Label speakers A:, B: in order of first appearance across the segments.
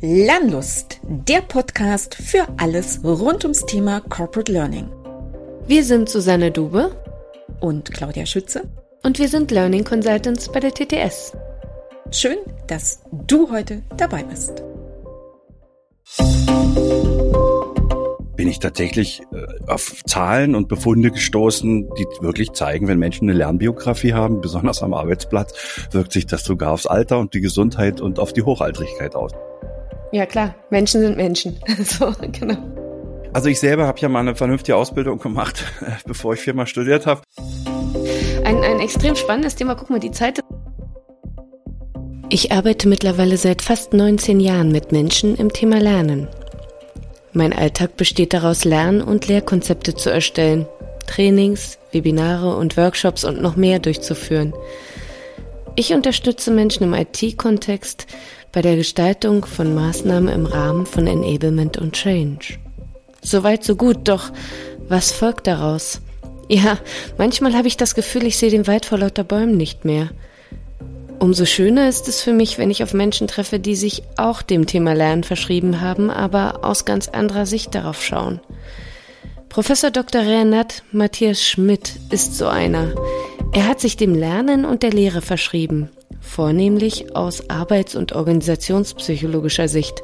A: Lernlust, der Podcast für alles rund ums Thema Corporate Learning.
B: Wir sind Susanne Dube
A: und Claudia Schütze
B: und wir sind Learning Consultants bei der TTS.
A: Schön, dass du heute dabei bist.
C: bin ich tatsächlich äh, auf Zahlen und Befunde gestoßen, die wirklich zeigen, wenn Menschen eine Lernbiografie haben, besonders am Arbeitsplatz, wirkt sich das sogar aufs Alter und die Gesundheit und auf die Hochaltrigkeit aus.
B: Ja klar, Menschen sind Menschen. so, genau.
C: Also ich selber habe ja mal eine vernünftige Ausbildung gemacht, bevor ich viermal studiert habe.
B: Ein, ein extrem spannendes Thema. Guck mal, die Zeit. Ich arbeite mittlerweile seit fast 19 Jahren mit Menschen im Thema Lernen. Mein Alltag besteht daraus, Lern- und Lehrkonzepte zu erstellen, Trainings, Webinare und Workshops und noch mehr durchzuführen. Ich unterstütze Menschen im IT-Kontext bei der Gestaltung von Maßnahmen im Rahmen von Enablement und Change. Soweit so gut, doch was folgt daraus? Ja, manchmal habe ich das Gefühl, ich sehe den Wald vor lauter Bäumen nicht mehr. Umso schöner ist es für mich, wenn ich auf Menschen treffe, die sich auch dem Thema Lernen verschrieben haben, aber aus ganz anderer Sicht darauf schauen. Professor Dr. Renat Matthias Schmidt ist so einer. Er hat sich dem Lernen und der Lehre verschrieben, vornehmlich aus arbeits- und organisationspsychologischer Sicht.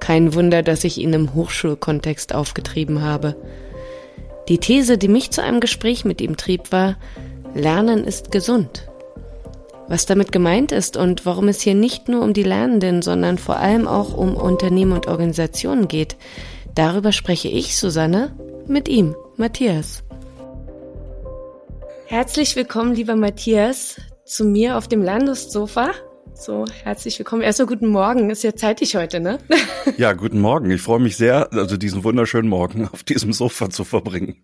B: Kein Wunder, dass ich ihn im Hochschulkontext aufgetrieben habe. Die These, die mich zu einem Gespräch mit ihm trieb, war, Lernen ist gesund. Was damit gemeint ist und warum es hier nicht nur um die Lernenden, sondern vor allem auch um Unternehmen und Organisationen geht, darüber spreche ich, Susanne, mit ihm, Matthias. Herzlich willkommen, lieber Matthias, zu mir auf dem Landessofa. So, herzlich willkommen. Erstmal guten Morgen. Ist ja zeitig heute, ne?
C: Ja, guten Morgen. Ich freue mich sehr, also diesen wunderschönen Morgen auf diesem Sofa zu verbringen.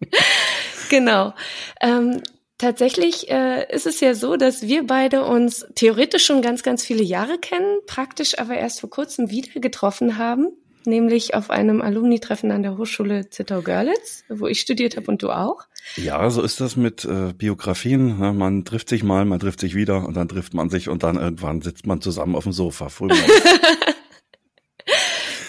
B: Genau. Ähm, Tatsächlich äh, ist es ja so, dass wir beide uns theoretisch schon ganz, ganz viele Jahre kennen, praktisch aber erst vor kurzem wieder getroffen haben, nämlich auf einem Alumni-Treffen an der Hochschule Zittau-Görlitz, wo ich studiert habe und du auch.
C: Ja, so ist das mit äh, Biografien. Ne? Man trifft sich mal, man trifft sich wieder und dann trifft man sich und dann irgendwann sitzt man zusammen auf dem Sofa.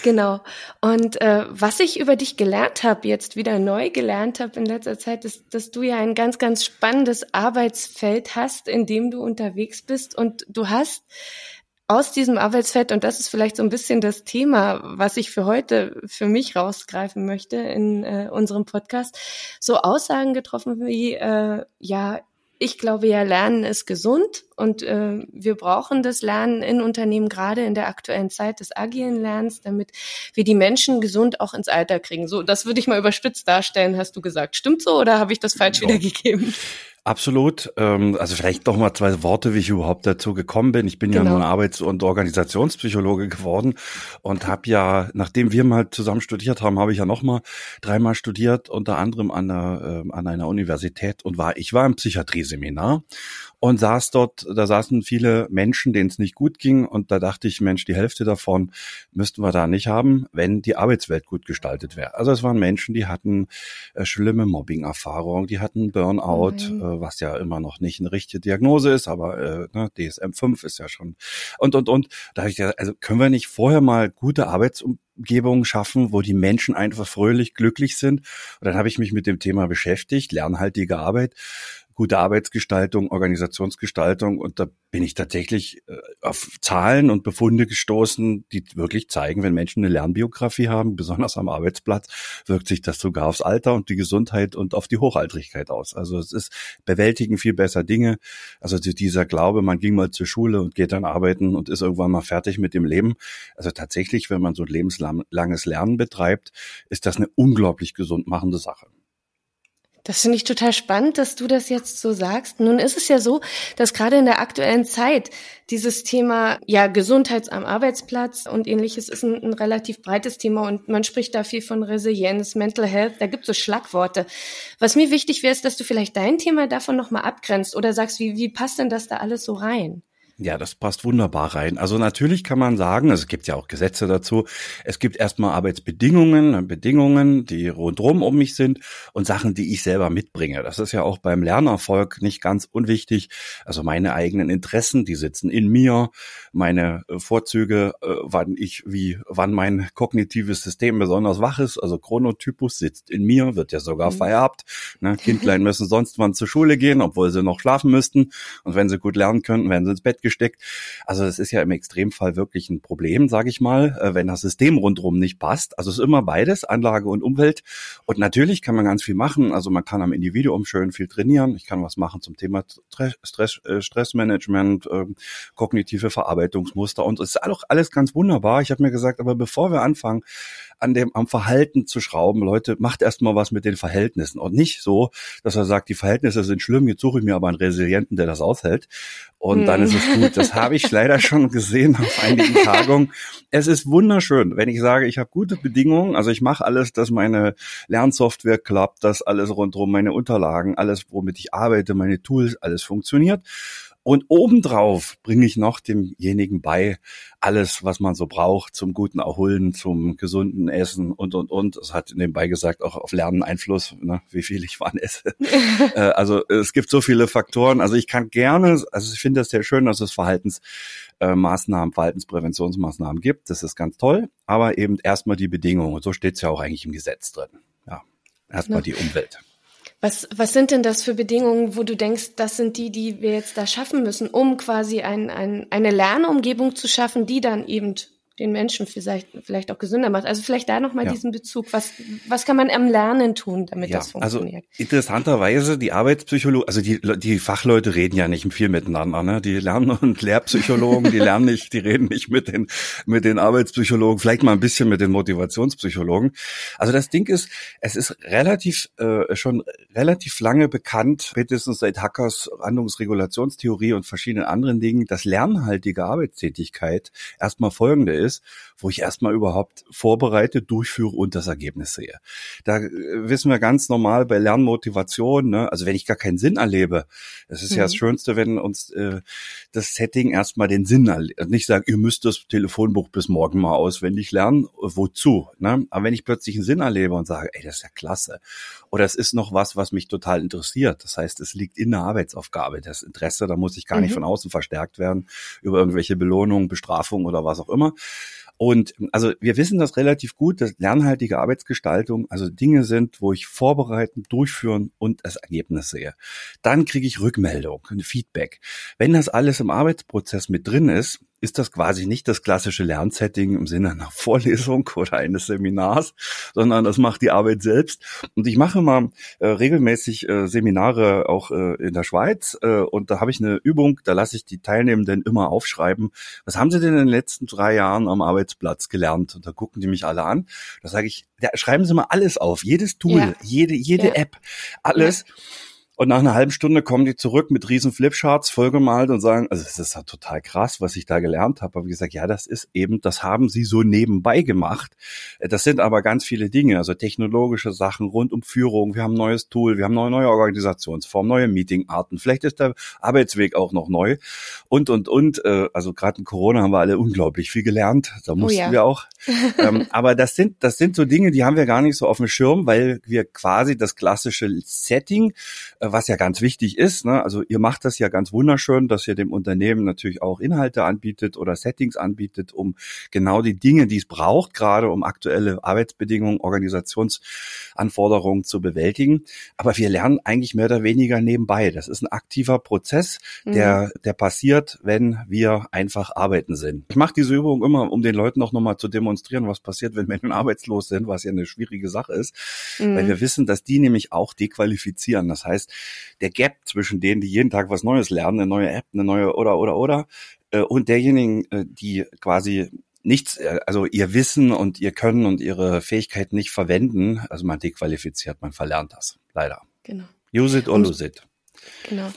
B: Genau. Und äh, was ich über dich gelernt habe, jetzt wieder neu gelernt habe in letzter Zeit, ist, dass du ja ein ganz, ganz spannendes Arbeitsfeld hast, in dem du unterwegs bist. Und du hast aus diesem Arbeitsfeld, und das ist vielleicht so ein bisschen das Thema, was ich für heute für mich rausgreifen möchte in äh, unserem Podcast, so Aussagen getroffen wie, äh, ja, ich glaube ja, Lernen ist gesund und äh, wir brauchen das Lernen in Unternehmen gerade in der aktuellen Zeit des agilen Lernens, damit wir die Menschen gesund auch ins Alter kriegen. So, das würde ich mal überspitzt darstellen, hast du gesagt. Stimmt so oder habe ich das falsch ja. wiedergegeben?
C: Absolut. Ähm, also vielleicht noch mal zwei Worte, wie ich überhaupt dazu gekommen bin. Ich bin genau. ja nun Arbeits- und Organisationspsychologe geworden und habe ja, nachdem wir mal zusammen studiert haben, habe ich ja noch mal dreimal studiert, unter anderem an, der, äh, an einer Universität und war ich war im Psychiatrie-Seminar und saß dort, da saßen viele Menschen, denen es nicht gut ging und da dachte ich, Mensch, die Hälfte davon müssten wir da nicht haben, wenn die Arbeitswelt gut gestaltet wäre. Also es waren Menschen, die hatten äh, schlimme Mobbing-Erfahrungen, die hatten Burnout, mhm. äh, was ja immer noch nicht eine richtige Diagnose ist, aber äh, ne, DSM-5 ist ja schon und und und. Da habe ich gesagt, also können wir nicht vorher mal gute Arbeitsumgebungen schaffen, wo die Menschen einfach fröhlich, glücklich sind. Und dann habe ich mich mit dem Thema beschäftigt, lernhaltige Arbeit gute Arbeitsgestaltung, Organisationsgestaltung. Und da bin ich tatsächlich äh, auf Zahlen und Befunde gestoßen, die wirklich zeigen, wenn Menschen eine Lernbiografie haben, besonders am Arbeitsplatz, wirkt sich das sogar aufs Alter und die Gesundheit und auf die Hochaltrigkeit aus. Also es ist bewältigen viel besser Dinge. Also dieser Glaube, man ging mal zur Schule und geht dann arbeiten und ist irgendwann mal fertig mit dem Leben. Also tatsächlich, wenn man so lebenslanges Lernen betreibt, ist das eine unglaublich gesund machende Sache.
B: Das finde ich total spannend, dass du das jetzt so sagst. Nun ist es ja so, dass gerade in der aktuellen Zeit dieses Thema ja Gesundheit am Arbeitsplatz und ähnliches ist ein, ein, relativ breites Thema und man spricht da viel von Resilienz, Mental Health, da gibt es so Schlagworte. Was mir wichtig wäre, ist, dass du vielleicht dein Thema davon nochmal abgrenzt oder sagst, wie, wie passt denn das da alles so rein?
C: Ja, das passt wunderbar rein. Also natürlich kann man sagen, es gibt ja auch Gesetze dazu, es gibt erstmal Arbeitsbedingungen, Bedingungen, die rundherum um mich sind und Sachen, die ich selber mitbringe. Das ist ja auch beim Lernerfolg nicht ganz unwichtig. Also meine eigenen Interessen, die sitzen in mir, meine äh, Vorzüge, äh, wann ich, wie, wann mein kognitives System besonders wach ist, also Chronotypus sitzt in mir, wird ja sogar mhm. vererbt. Ne? Kindlein müssen sonst wann zur Schule gehen, obwohl sie noch schlafen müssten. Und wenn sie gut lernen könnten, werden sie ins Bett gesteckt. Also es ist ja im Extremfall wirklich ein Problem, sage ich mal, äh, wenn das System rundherum nicht passt. Also es ist immer beides, Anlage und Umwelt. Und natürlich kann man ganz viel machen. Also man kann am Individuum schön viel trainieren. Ich kann was machen zum Thema Stress, äh, Stressmanagement, äh, kognitive Verarbeitungsmuster und es ist auch alles ganz wunderbar. Ich habe mir gesagt, aber bevor wir anfangen, an dem am Verhalten zu schrauben. Leute, macht erstmal was mit den Verhältnissen und nicht so, dass er sagt, die Verhältnisse sind schlimm, jetzt suche ich mir aber einen Resilienten, der das aushält. Und hm. dann ist es gut. Das habe ich leider schon gesehen auf einigen Tagungen. Es ist wunderschön, wenn ich sage, ich habe gute Bedingungen. Also ich mache alles, dass meine Lernsoftware klappt, dass alles rundherum, meine Unterlagen, alles, womit ich arbeite, meine Tools, alles funktioniert. Und obendrauf bringe ich noch demjenigen bei alles, was man so braucht zum guten Erholen, zum gesunden Essen und, und, und. Es hat nebenbei gesagt auch auf Lernen Einfluss, ne, wie viel ich wann esse. äh, also es gibt so viele Faktoren. Also ich kann gerne, also ich finde das sehr schön, dass es Verhaltensmaßnahmen, äh, Verhaltenspräventionsmaßnahmen gibt. Das ist ganz toll. Aber eben erstmal die Bedingungen. So steht es ja auch eigentlich im Gesetz drin. Ja, erstmal ja. die Umwelt.
B: Was, was sind denn das für Bedingungen, wo du denkst, das sind die, die wir jetzt da schaffen müssen, um quasi ein, ein, eine Lernumgebung zu schaffen, die dann eben den Menschen vielleicht, vielleicht auch gesünder macht. Also vielleicht da nochmal ja. diesen Bezug. Was, was kann man am Lernen tun, damit ja, das
C: also funktioniert? Also interessanterweise, die Arbeitspsychologen, also die, die Fachleute reden ja nicht viel miteinander. Ne? Die Lernen- und Lehrpsychologen, die lernen nicht, die reden nicht mit den, mit den Arbeitspsychologen, vielleicht mal ein bisschen mit den Motivationspsychologen. Also das Ding ist, es ist relativ, äh, schon relativ lange bekannt, spätestens seit Hackers Handlungsregulationstheorie und verschiedenen anderen Dingen, dass lernhaltige Arbeitstätigkeit erstmal folgende ist ist, wo ich erstmal überhaupt vorbereite, durchführe und das Ergebnis sehe. Da äh, wissen wir ganz normal bei Lernmotivation, ne? also wenn ich gar keinen Sinn erlebe, das ist mhm. ja das mhm. Schönste, wenn uns äh, das Setting erstmal den Sinn erlebt. Nicht sagen, ihr müsst das Telefonbuch bis morgen mal auswendig lernen, wozu? Ne? Aber wenn ich plötzlich einen Sinn erlebe und sage, ey, das ist ja klasse. Oder es ist noch was, was mich total interessiert. Das heißt, es liegt in der Arbeitsaufgabe. Das Interesse, da muss ich gar mhm. nicht von außen verstärkt werden über irgendwelche Belohnungen, Bestrafungen oder was auch immer. Und also wir wissen das relativ gut, dass lernhaltige Arbeitsgestaltung also Dinge sind, wo ich vorbereiten, durchführen und das Ergebnis sehe. Dann kriege ich Rückmeldung, Feedback. Wenn das alles im Arbeitsprozess mit drin ist, ist das quasi nicht das klassische Lernsetting im Sinne einer Vorlesung oder eines Seminars, sondern das macht die Arbeit selbst. Und ich mache mal äh, regelmäßig äh, Seminare auch äh, in der Schweiz äh, und da habe ich eine Übung, da lasse ich die Teilnehmenden immer aufschreiben, was haben sie denn in den letzten drei Jahren am Arbeitsplatz gelernt? Und da gucken die mich alle an. Da sage ich, da schreiben sie mal alles auf, jedes Tool, ja. jede, jede ja. App, alles. Ja. Und nach einer halben Stunde kommen die zurück mit riesen Flipcharts vollgemalt und sagen, also es ist ja total krass, was ich da gelernt habe. Aber wie gesagt, ja, das ist eben, das haben sie so nebenbei gemacht. Das sind aber ganz viele Dinge, also technologische Sachen rund um Führung. Wir haben ein neues Tool, wir haben neue, neue Organisationsformen, neue Meetingarten. Vielleicht ist der Arbeitsweg auch noch neu. Und, und, und. Äh, Also gerade in Corona haben wir alle unglaublich viel gelernt. Da oh mussten oh ja. wir auch. ähm, aber das sind, das sind so Dinge, die haben wir gar nicht so auf dem Schirm, weil wir quasi das klassische Setting äh, was ja ganz wichtig ist. Ne? Also ihr macht das ja ganz wunderschön, dass ihr dem Unternehmen natürlich auch Inhalte anbietet oder Settings anbietet, um genau die Dinge, die es braucht, gerade um aktuelle Arbeitsbedingungen, Organisationsanforderungen zu bewältigen. Aber wir lernen eigentlich mehr oder weniger nebenbei. Das ist ein aktiver Prozess, der, mhm. der passiert, wenn wir einfach arbeiten sind. Ich mache diese Übung immer, um den Leuten auch nochmal zu demonstrieren, was passiert, wenn Menschen arbeitslos sind, was ja eine schwierige Sache ist, mhm. weil wir wissen, dass die nämlich auch dequalifizieren. Das heißt, der Gap zwischen denen, die jeden Tag was Neues lernen, eine neue App, eine neue oder oder oder, äh, und derjenigen, äh, die quasi nichts, äh, also ihr Wissen und ihr Können und ihre Fähigkeiten nicht verwenden, also man dequalifiziert, man verlernt das, leider.
B: Genau.
C: Use it or lose it.
B: Genau.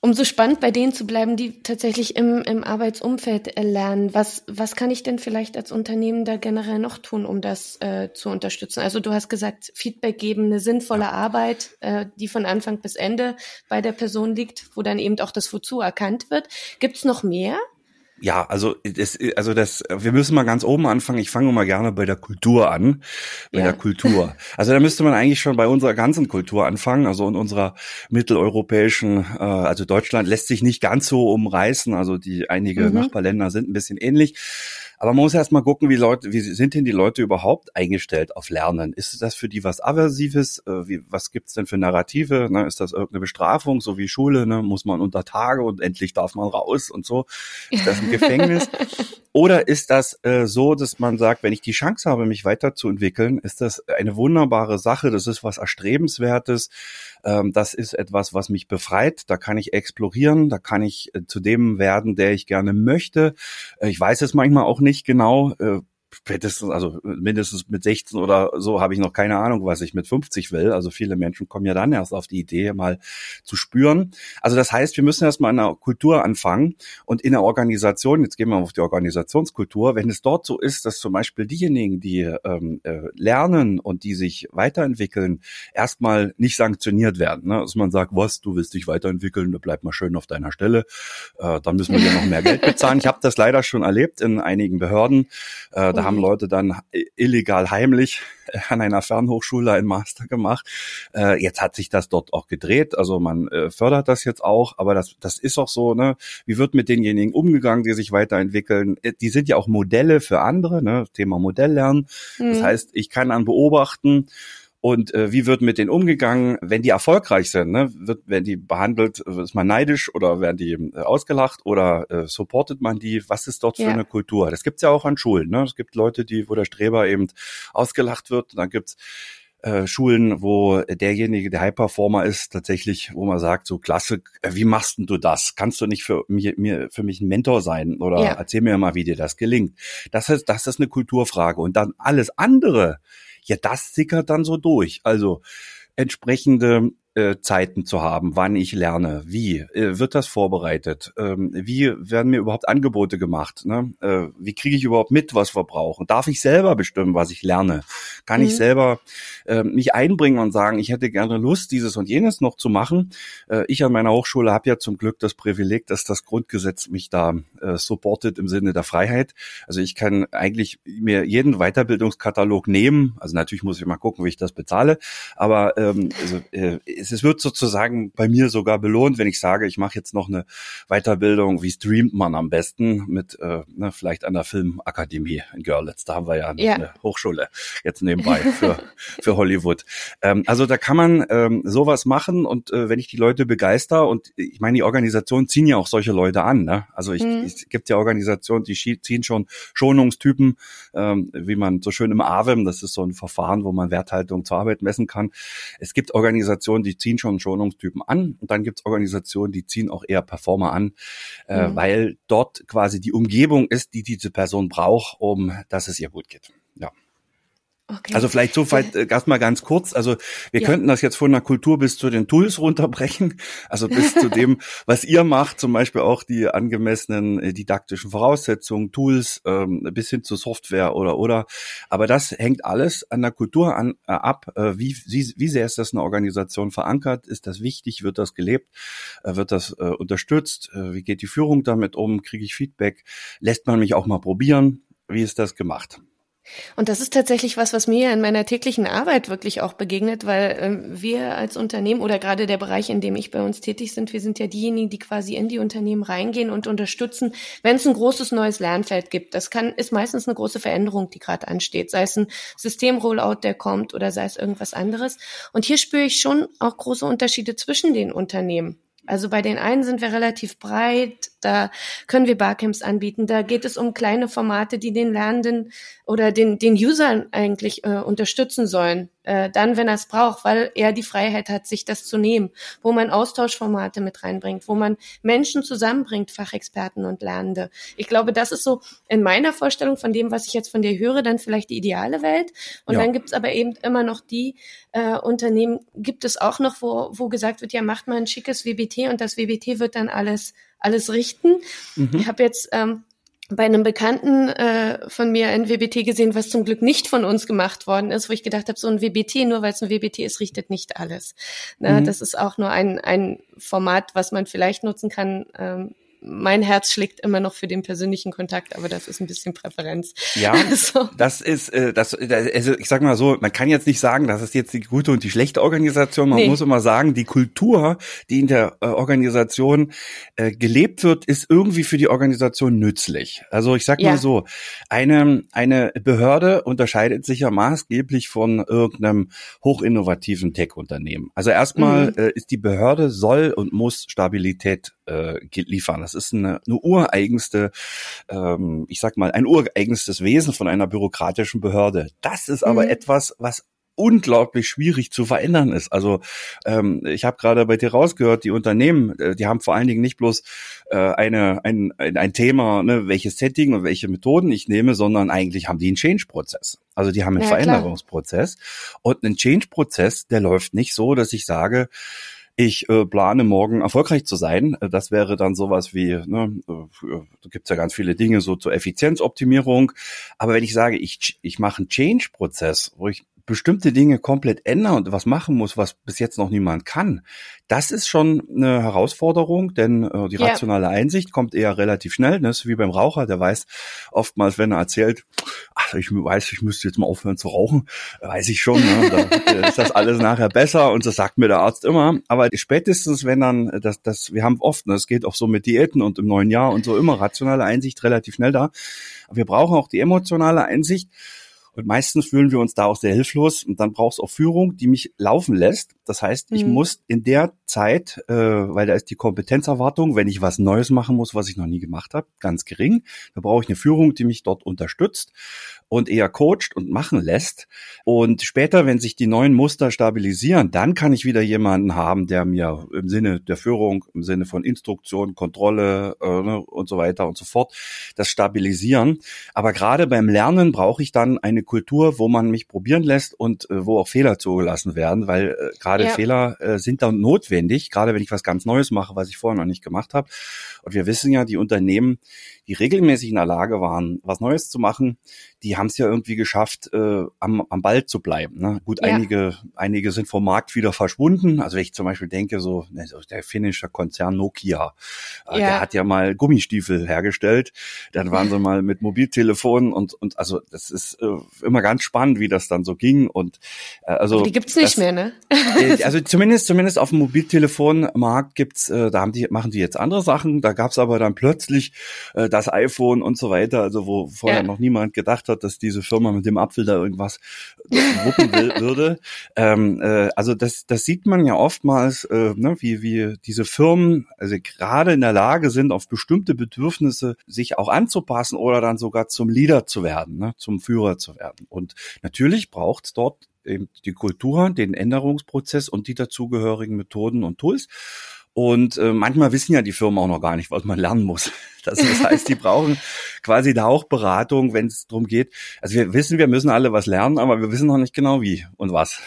B: Umso spannend bei denen zu bleiben, die tatsächlich im, im Arbeitsumfeld lernen. Was, was kann ich denn vielleicht als Unternehmen da generell noch tun, um das äh, zu unterstützen? Also du hast gesagt, Feedback geben, eine sinnvolle Arbeit, äh, die von Anfang bis Ende bei der Person liegt, wo dann eben auch das Wozu erkannt wird. Gibt es noch mehr?
C: Ja, also das, also das, wir müssen mal ganz oben anfangen. Ich fange mal gerne bei der Kultur an, bei ja. der Kultur. Also da müsste man eigentlich schon bei unserer ganzen Kultur anfangen. Also in unserer mitteleuropäischen, äh, also Deutschland lässt sich nicht ganz so umreißen. Also die einige mhm. Nachbarländer sind ein bisschen ähnlich. Aber man muss erst mal gucken, wie Leute, wie sind denn die Leute überhaupt eingestellt auf Lernen? Ist das für die was Aversives? Äh, wie, was gibt's denn für Narrative? Ne? Ist das irgendeine Bestrafung, so wie Schule? Ne? Muss man unter Tage und endlich darf man raus und so? Ist das ein Gefängnis? Oder ist das äh, so, dass man sagt, wenn ich die Chance habe, mich weiterzuentwickeln, ist das eine wunderbare Sache, das ist was Erstrebenswertes, ähm, das ist etwas, was mich befreit, da kann ich explorieren, da kann ich äh, zu dem werden, der ich gerne möchte. Äh, ich weiß es manchmal auch nicht genau, äh, spätestens, also mindestens mit 16 oder so habe ich noch keine Ahnung, was ich mit 50 will. Also viele Menschen kommen ja dann erst auf die Idee, mal zu spüren. Also das heißt, wir müssen erstmal in der Kultur anfangen und in der Organisation, jetzt gehen wir auf die Organisationskultur, wenn es dort so ist, dass zum Beispiel diejenigen, die ähm, äh, lernen und die sich weiterentwickeln, erstmal nicht sanktioniert werden. Ne? Dass man sagt, was, du willst dich weiterentwickeln, du bleib mal schön auf deiner Stelle, äh, dann müssen wir dir noch mehr Geld bezahlen. Ich habe das leider schon erlebt in einigen Behörden. Äh, da haben Leute dann illegal heimlich an einer Fernhochschule einen Master gemacht. Äh, jetzt hat sich das dort auch gedreht. Also man äh, fördert das jetzt auch, aber das, das ist auch so, ne? Wie wird mit denjenigen umgegangen, die sich weiterentwickeln? Äh, die sind ja auch Modelle für andere, ne? Thema Modelllernen. Mhm. Das heißt, ich kann dann beobachten, und äh, wie wird mit denen umgegangen, wenn die erfolgreich sind? Ne? Wird, werden die behandelt, ist man neidisch oder werden die äh, ausgelacht oder äh, supportet man die? Was ist dort ja. für eine Kultur? Das gibt's ja auch an Schulen. Ne? Es gibt Leute, die, wo der Streber eben ausgelacht wird. Dann gibt's äh, Schulen, wo derjenige, der High Performer ist, tatsächlich, wo man sagt, so klasse, äh, wie machst denn du das? Kannst du nicht für mir, mir für mich ein Mentor sein oder ja. erzähl mir mal, wie dir das gelingt? Das ist, das ist eine Kulturfrage. Und dann alles andere, ja, das sickert dann so durch. Also entsprechende äh, Zeiten zu haben, wann ich lerne, wie äh, wird das vorbereitet, ähm, wie werden mir überhaupt Angebote gemacht, ne? äh, wie kriege ich überhaupt mit, was wir brauchen, darf ich selber bestimmen, was ich lerne, kann mhm. ich selber äh, mich einbringen und sagen, ich hätte gerne Lust, dieses und jenes noch zu machen. Ich an meiner Hochschule habe ja zum Glück das Privileg, dass das Grundgesetz mich da supportet im Sinne der Freiheit. Also ich kann eigentlich mir jeden Weiterbildungskatalog nehmen, also natürlich muss ich mal gucken, wie ich das bezahle, aber ähm, also, äh, es wird sozusagen bei mir sogar belohnt, wenn ich sage, ich mache jetzt noch eine Weiterbildung, wie streamt man am besten mit äh, ne, vielleicht an der Filmakademie in Görlitz. Da haben wir ja, ja. eine Hochschule jetzt nebenbei für, für Hollywood. Ähm, also da kann man ähm, sowas machen und äh, wenn ich die Leute begeister und ich meine, die Organisationen ziehen ja auch solche Leute an. Ne? Also ich, mhm. es gibt ja Organisationen, die ziehen schon Schonungstypen, ähm, wie man so schön im AWEM, das ist so ein Verfahren, wo man Werthaltung zur Arbeit messen kann. Es gibt Organisationen, die ziehen schon Schonungstypen an und dann gibt es Organisationen, die ziehen auch eher Performer an, äh, mhm. weil dort quasi die Umgebung ist, die diese Person braucht, um dass es ihr gut geht. Ja. Okay. Also vielleicht so weit äh, erstmal ganz kurz. Also wir ja. könnten das jetzt von der Kultur bis zu den Tools runterbrechen. Also bis zu dem, was ihr macht, zum Beispiel auch die angemessenen äh, didaktischen Voraussetzungen, Tools, ähm, bis hin zu Software oder oder. Aber das hängt alles an der Kultur an, äh, ab. Äh, wie, wie, wie sehr ist das eine Organisation verankert? Ist das wichtig? Wird das gelebt? Äh, wird das äh, unterstützt? Äh, wie geht die Führung damit um? Kriege ich Feedback? Lässt man mich auch mal probieren? Wie ist das gemacht?
B: Und das ist tatsächlich was, was mir in meiner täglichen Arbeit wirklich auch begegnet, weil äh, wir als Unternehmen oder gerade der Bereich, in dem ich bei uns tätig sind, wir sind ja diejenigen, die quasi in die Unternehmen reingehen und unterstützen, wenn es ein großes neues Lernfeld gibt. Das kann ist meistens eine große Veränderung, die gerade ansteht, sei es ein Systemrollout, der kommt oder sei es irgendwas anderes. Und hier spüre ich schon auch große Unterschiede zwischen den Unternehmen. Also bei den einen sind wir relativ breit, da können wir Barcamps anbieten. Da geht es um kleine Formate, die den Lernenden oder den, den Usern eigentlich äh, unterstützen sollen. äh, dann, wenn er es braucht, weil er die Freiheit hat, sich das zu nehmen, wo man Austauschformate mit reinbringt, wo man Menschen zusammenbringt, Fachexperten und Lernende. Ich glaube, das ist so in meiner Vorstellung von dem, was ich jetzt von dir höre, dann vielleicht die ideale Welt. Und ja. dann gibt es aber eben immer noch die äh, Unternehmen, gibt es auch noch, wo, wo gesagt wird, ja, macht mal ein schickes WBT und das WBT wird dann alles alles richten. Mhm. Ich habe jetzt ähm, bei einem Bekannten äh, von mir ein WBT gesehen, was zum Glück nicht von uns gemacht worden ist, wo ich gedacht habe, so ein WBT, nur weil es ein WBT ist, richtet nicht alles. Ne? Mhm. Das ist auch nur ein, ein Format, was man vielleicht nutzen kann, ähm, mein Herz schlägt immer noch für den persönlichen Kontakt, aber das ist ein bisschen Präferenz.
C: Ja, so. das ist äh, das. Also ich sag mal so, man kann jetzt nicht sagen, das ist jetzt die gute und die schlechte Organisation. Man nee. muss immer sagen, die Kultur, die in der äh, Organisation äh, gelebt wird, ist irgendwie für die Organisation nützlich. Also ich sag ja. mal so, eine eine Behörde unterscheidet sich ja maßgeblich von irgendeinem hochinnovativen Tech-Unternehmen. Also erstmal mhm. äh, ist die Behörde soll und muss Stabilität äh, liefern. Das ist eine, eine ureigenste, ähm, ich sag mal, ein ureigenstes Wesen von einer bürokratischen Behörde. Das ist aber mhm. etwas, was unglaublich schwierig zu verändern ist. Also ähm, ich habe gerade bei dir rausgehört, die Unternehmen, äh, die haben vor allen Dingen nicht bloß äh, eine, ein, ein, ein Thema, ne, welches Setting und welche Methoden ich nehme, sondern eigentlich haben die einen Change-Prozess. Also die haben einen ja, Veränderungsprozess. Klar. Und ein Change-Prozess, der läuft nicht so, dass ich sage, ich äh, plane morgen erfolgreich zu sein. Äh, das wäre dann sowas wie, ne, äh, da gibt's ja ganz viele Dinge so zur Effizienzoptimierung. Aber wenn ich sage, ich, ich mache einen Change-Prozess, wo ich bestimmte Dinge komplett ändern und was machen muss, was bis jetzt noch niemand kann, das ist schon eine Herausforderung, denn äh, die rationale ja. Einsicht kommt eher relativ schnell. Ne? Das ist wie beim Raucher, der weiß oftmals, wenn er erzählt, ach, ich weiß, ich müsste jetzt mal aufhören zu rauchen, weiß ich schon, ne? da ist das alles nachher besser und das sagt mir der Arzt immer. Aber spätestens, wenn dann, das, das, wir haben oft, ne, das geht auch so mit Diäten und im neuen Jahr und so immer rationale Einsicht relativ schnell da. Aber wir brauchen auch die emotionale Einsicht. Und meistens fühlen wir uns da auch sehr hilflos. Und dann brauchst auch Führung, die mich laufen lässt. Das heißt, ich mhm. muss in der Zeit, äh, weil da ist die Kompetenzerwartung, wenn ich was Neues machen muss, was ich noch nie gemacht habe, ganz gering. Da brauche ich eine Führung, die mich dort unterstützt und eher coacht und machen lässt. Und später, wenn sich die neuen Muster stabilisieren, dann kann ich wieder jemanden haben, der mir im Sinne der Führung, im Sinne von Instruktion, Kontrolle äh, ne, und so weiter und so fort, das stabilisieren. Aber gerade beim Lernen brauche ich dann eine Kultur, wo man mich probieren lässt und äh, wo auch Fehler zugelassen werden, weil äh, gerade ja. Fehler äh, sind dann notwendig, gerade wenn ich was ganz Neues mache, was ich vorher noch nicht gemacht habe. Und wir wissen ja, die Unternehmen, die regelmäßig in der Lage waren, was Neues zu machen, die haben es ja irgendwie geschafft, äh, am, am Ball zu bleiben. Ne? Gut, ja. einige, einige sind vom Markt wieder verschwunden. Also wenn ich zum Beispiel denke, so ne, der finnische Konzern Nokia, äh, ja. der hat ja mal Gummistiefel hergestellt. Dann waren sie mal mit Mobiltelefonen und, und also das ist äh, immer ganz spannend, wie das dann so ging. Und
B: äh, also Aber die gibt's nicht das, mehr, ne?
C: Äh, also zumindest, zumindest auf dem Mobiltelefonmarkt gibt's, äh, da haben die, machen die jetzt andere Sachen. Da gab's aber dann plötzlich äh, das iPhone und so weiter, also wo vorher ja. noch niemand gedacht hat, dass diese Firma mit dem Apfel da irgendwas wuppen will, würde. Ähm, äh, also das, das sieht man ja oftmals, äh, ne, wie, wie diese Firmen also gerade in der Lage sind, auf bestimmte Bedürfnisse sich auch anzupassen oder dann sogar zum Leader zu werden, ne, zum Führer zu werden. Und natürlich braucht es dort eben die Kultur, den Änderungsprozess und die dazugehörigen Methoden und Tools. Und äh, manchmal wissen ja die Firmen auch noch gar nicht, was man lernen muss. Das, das heißt, die brauchen quasi da auch Beratung, wenn es darum geht. Also wir wissen, wir müssen alle was lernen, aber wir wissen noch nicht genau wie und was.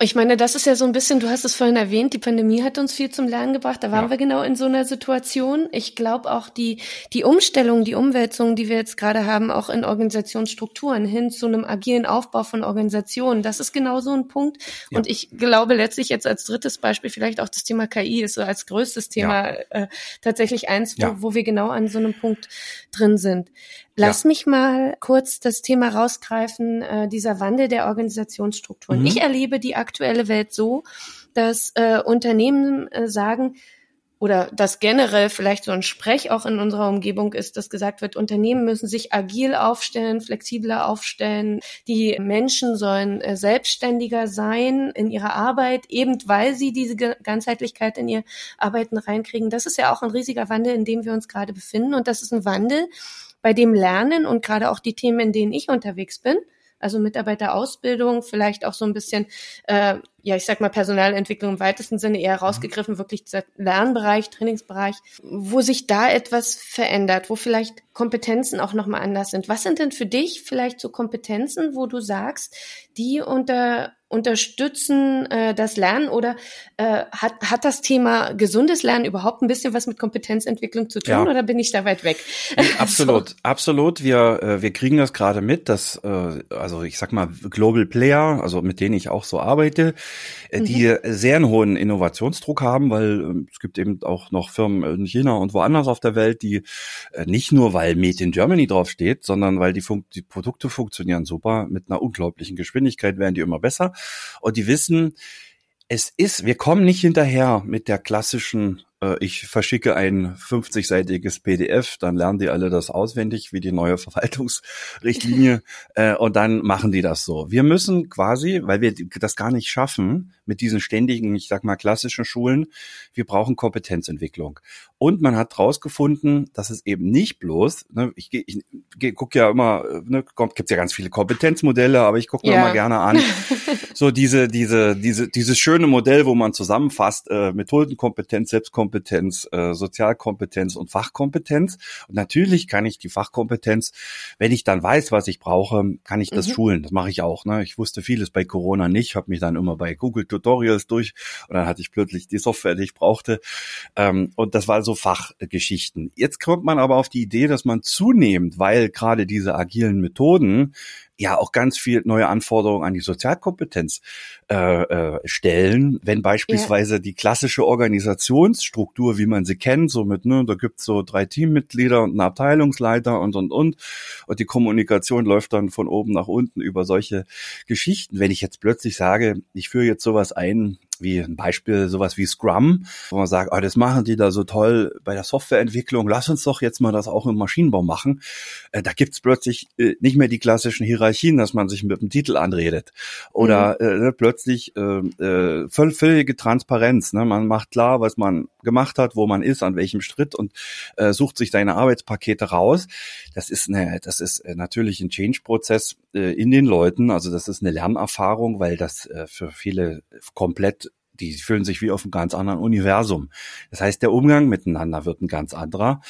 B: Ich meine, das ist ja so ein bisschen, du hast es vorhin erwähnt, die Pandemie hat uns viel zum Lernen gebracht. Da waren ja. wir genau in so einer Situation. Ich glaube auch die, die Umstellung, die Umwälzung, die wir jetzt gerade haben, auch in Organisationsstrukturen hin zu einem agilen Aufbau von Organisationen, das ist genau so ein Punkt. Ja. Und ich glaube letztlich jetzt als drittes Beispiel vielleicht auch das Thema KI ist so als größtes Thema ja. äh, tatsächlich eins, wo, wo wir genau an so einem Punkt drin sind. Lass ja. mich mal kurz das Thema rausgreifen, äh, dieser Wandel der Organisationsstrukturen. Mhm. Ich erlebe die aktuelle Welt so, dass äh, Unternehmen äh, sagen, oder dass generell vielleicht so ein Sprech auch in unserer Umgebung ist, dass gesagt wird, Unternehmen müssen sich agil aufstellen, flexibler aufstellen. Die Menschen sollen äh, selbstständiger sein in ihrer Arbeit, eben weil sie diese Ganzheitlichkeit in ihr Arbeiten reinkriegen. Das ist ja auch ein riesiger Wandel, in dem wir uns gerade befinden. Und das ist ein Wandel, bei dem Lernen und gerade auch die Themen, in denen ich unterwegs bin, also Mitarbeiterausbildung, vielleicht auch so ein bisschen, äh, ja, ich sag mal Personalentwicklung im weitesten Sinne eher rausgegriffen, mhm. wirklich dieser Lernbereich, Trainingsbereich, wo sich da etwas verändert, wo vielleicht Kompetenzen auch nochmal anders sind. Was sind denn für dich vielleicht so Kompetenzen, wo du sagst, die unter unterstützen äh, das Lernen oder äh, hat, hat das Thema gesundes Lernen überhaupt ein bisschen was mit Kompetenzentwicklung zu tun ja. oder bin ich da weit weg?
C: Nee, absolut, so. absolut. Wir, äh, wir kriegen das gerade mit, dass, äh, also ich sag mal, Global Player, also mit denen ich auch so arbeite, äh, die mhm. sehr einen hohen Innovationsdruck haben, weil äh, es gibt eben auch noch Firmen in China und woanders auf der Welt, die äh, nicht nur, weil Made in Germany draufsteht, sondern weil die, Fun die Produkte funktionieren super, mit einer unglaublichen Geschwindigkeit werden die immer besser. Und die wissen, es ist, wir kommen nicht hinterher mit der klassischen äh, ich verschicke ein 50-seitiges PDF, dann lernen die alle das auswendig, wie die neue Verwaltungsrichtlinie, äh, und dann machen die das so. Wir müssen quasi, weil wir das gar nicht schaffen, mit diesen ständigen, ich sag mal, klassischen Schulen, wir brauchen Kompetenzentwicklung. Und man hat rausgefunden, dass es eben nicht bloß, ne, ich, ich, ich gucke ja immer, ne, gibt ja ganz viele Kompetenzmodelle, aber ich gucke mir ja. immer gerne an, so diese, diese, diese, dieses schöne Modell, wo man zusammenfasst, äh, Methodenkompetenz, Selbstkompetenz, äh, Sozialkompetenz und Fachkompetenz. Und natürlich kann ich die Fachkompetenz, wenn ich dann weiß, was ich brauche, kann ich das mhm. schulen. Das mache ich auch. Ne? Ich wusste vieles bei Corona nicht, habe mich dann immer bei Google Tutorials durch und dann hatte ich plötzlich die Software, die ich brauchte. Ähm, und das war so Fachgeschichten. Jetzt kommt man aber auf die Idee, dass man zunehmend, weil gerade diese agilen Methoden ja auch ganz viel neue Anforderungen an die Sozialkompetenz äh, äh, stellen, wenn beispielsweise ja. die klassische Organisationsstruktur, wie man sie kennt, so mit, ne, da gibt's so drei Teammitglieder und einen Abteilungsleiter und und und und die Kommunikation läuft dann von oben nach unten über solche Geschichten. Wenn ich jetzt plötzlich sage, ich führe jetzt sowas ein, wie ein Beispiel sowas wie Scrum, wo man sagt, oh, das machen die da so toll bei der Softwareentwicklung, lass uns doch jetzt mal das auch im Maschinenbau machen. Äh, da gibt's plötzlich äh, nicht mehr die klassischen Hierarchien, dass man sich mit dem Titel anredet. Oder mhm. äh, ne, plötzlich äh, äh, völlige Transparenz. Ne? Man macht klar, was man gemacht hat, wo man ist, an welchem Schritt und äh, sucht sich seine Arbeitspakete raus. Das ist eine, das ist äh, natürlich ein Change-Prozess äh, in den Leuten. Also das ist eine Lernerfahrung, weil das äh, für viele komplett die fühlen sich wie auf einem ganz anderen Universum. Das heißt, der Umgang miteinander wird ein ganz anderer.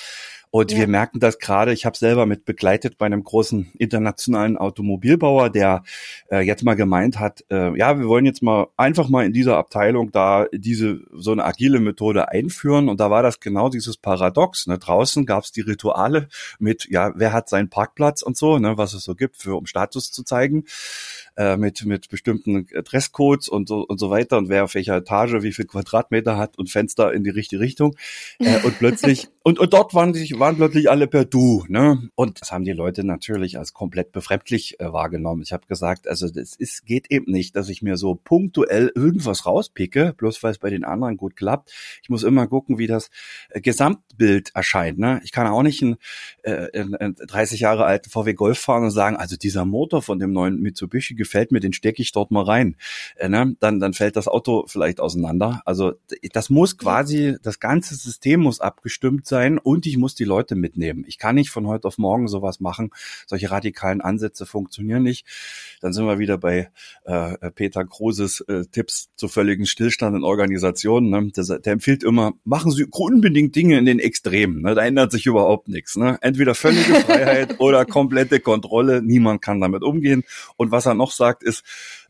C: Und ja. wir merken das gerade, ich habe selber mit begleitet bei einem großen internationalen Automobilbauer, der äh, jetzt mal gemeint hat, äh, ja, wir wollen jetzt mal einfach mal in dieser Abteilung da diese so eine agile Methode einführen. Und da war das genau dieses Paradox. Ne? Draußen gab es die Rituale mit, ja, wer hat seinen Parkplatz und so, ne, was es so gibt, für um Status zu zeigen äh, mit, mit bestimmten Dresscodes und so, und so weiter und wer auf welcher Etage wie viel Quadratmeter hat und Fenster in die richtige Richtung. Äh, und plötzlich, und, und dort waren, sich, waren plötzlich alle per Du. Ne? Und das haben die Leute natürlich als komplett befremdlich äh, wahrgenommen. Ich habe gesagt, also das ist, geht eben nicht, dass ich mir so punktuell irgendwas rauspicke, bloß weil es bei den anderen gut klappt. Ich muss immer gucken, wie das äh, Gesamtbild erscheint. Ne? Ich kann auch nicht einen, äh, einen 30 Jahre alten VW Golf fahren und sagen, also dieser Motor von dem neuen Mitsubishi gefällt mir, den stecke ich dort mal rein. Äh, ne? dann, dann fällt das Auto vielleicht auseinander. Also das muss quasi, das ganze System muss abgestimmt sein und ich muss die Leute mitnehmen. Ich kann nicht von heute auf morgen sowas machen. Solche radikalen Ansätze funktionieren nicht. Dann sind wir wieder bei äh, Peter Großes äh, Tipps zu völligen Stillstand in Organisationen. Ne? Der, der empfiehlt immer, machen Sie unbedingt Dinge in den Extremen. Ne? Da ändert sich überhaupt nichts. Ne? Entweder völlige Freiheit oder komplette Kontrolle. Niemand kann damit umgehen. Und was er noch sagt, ist,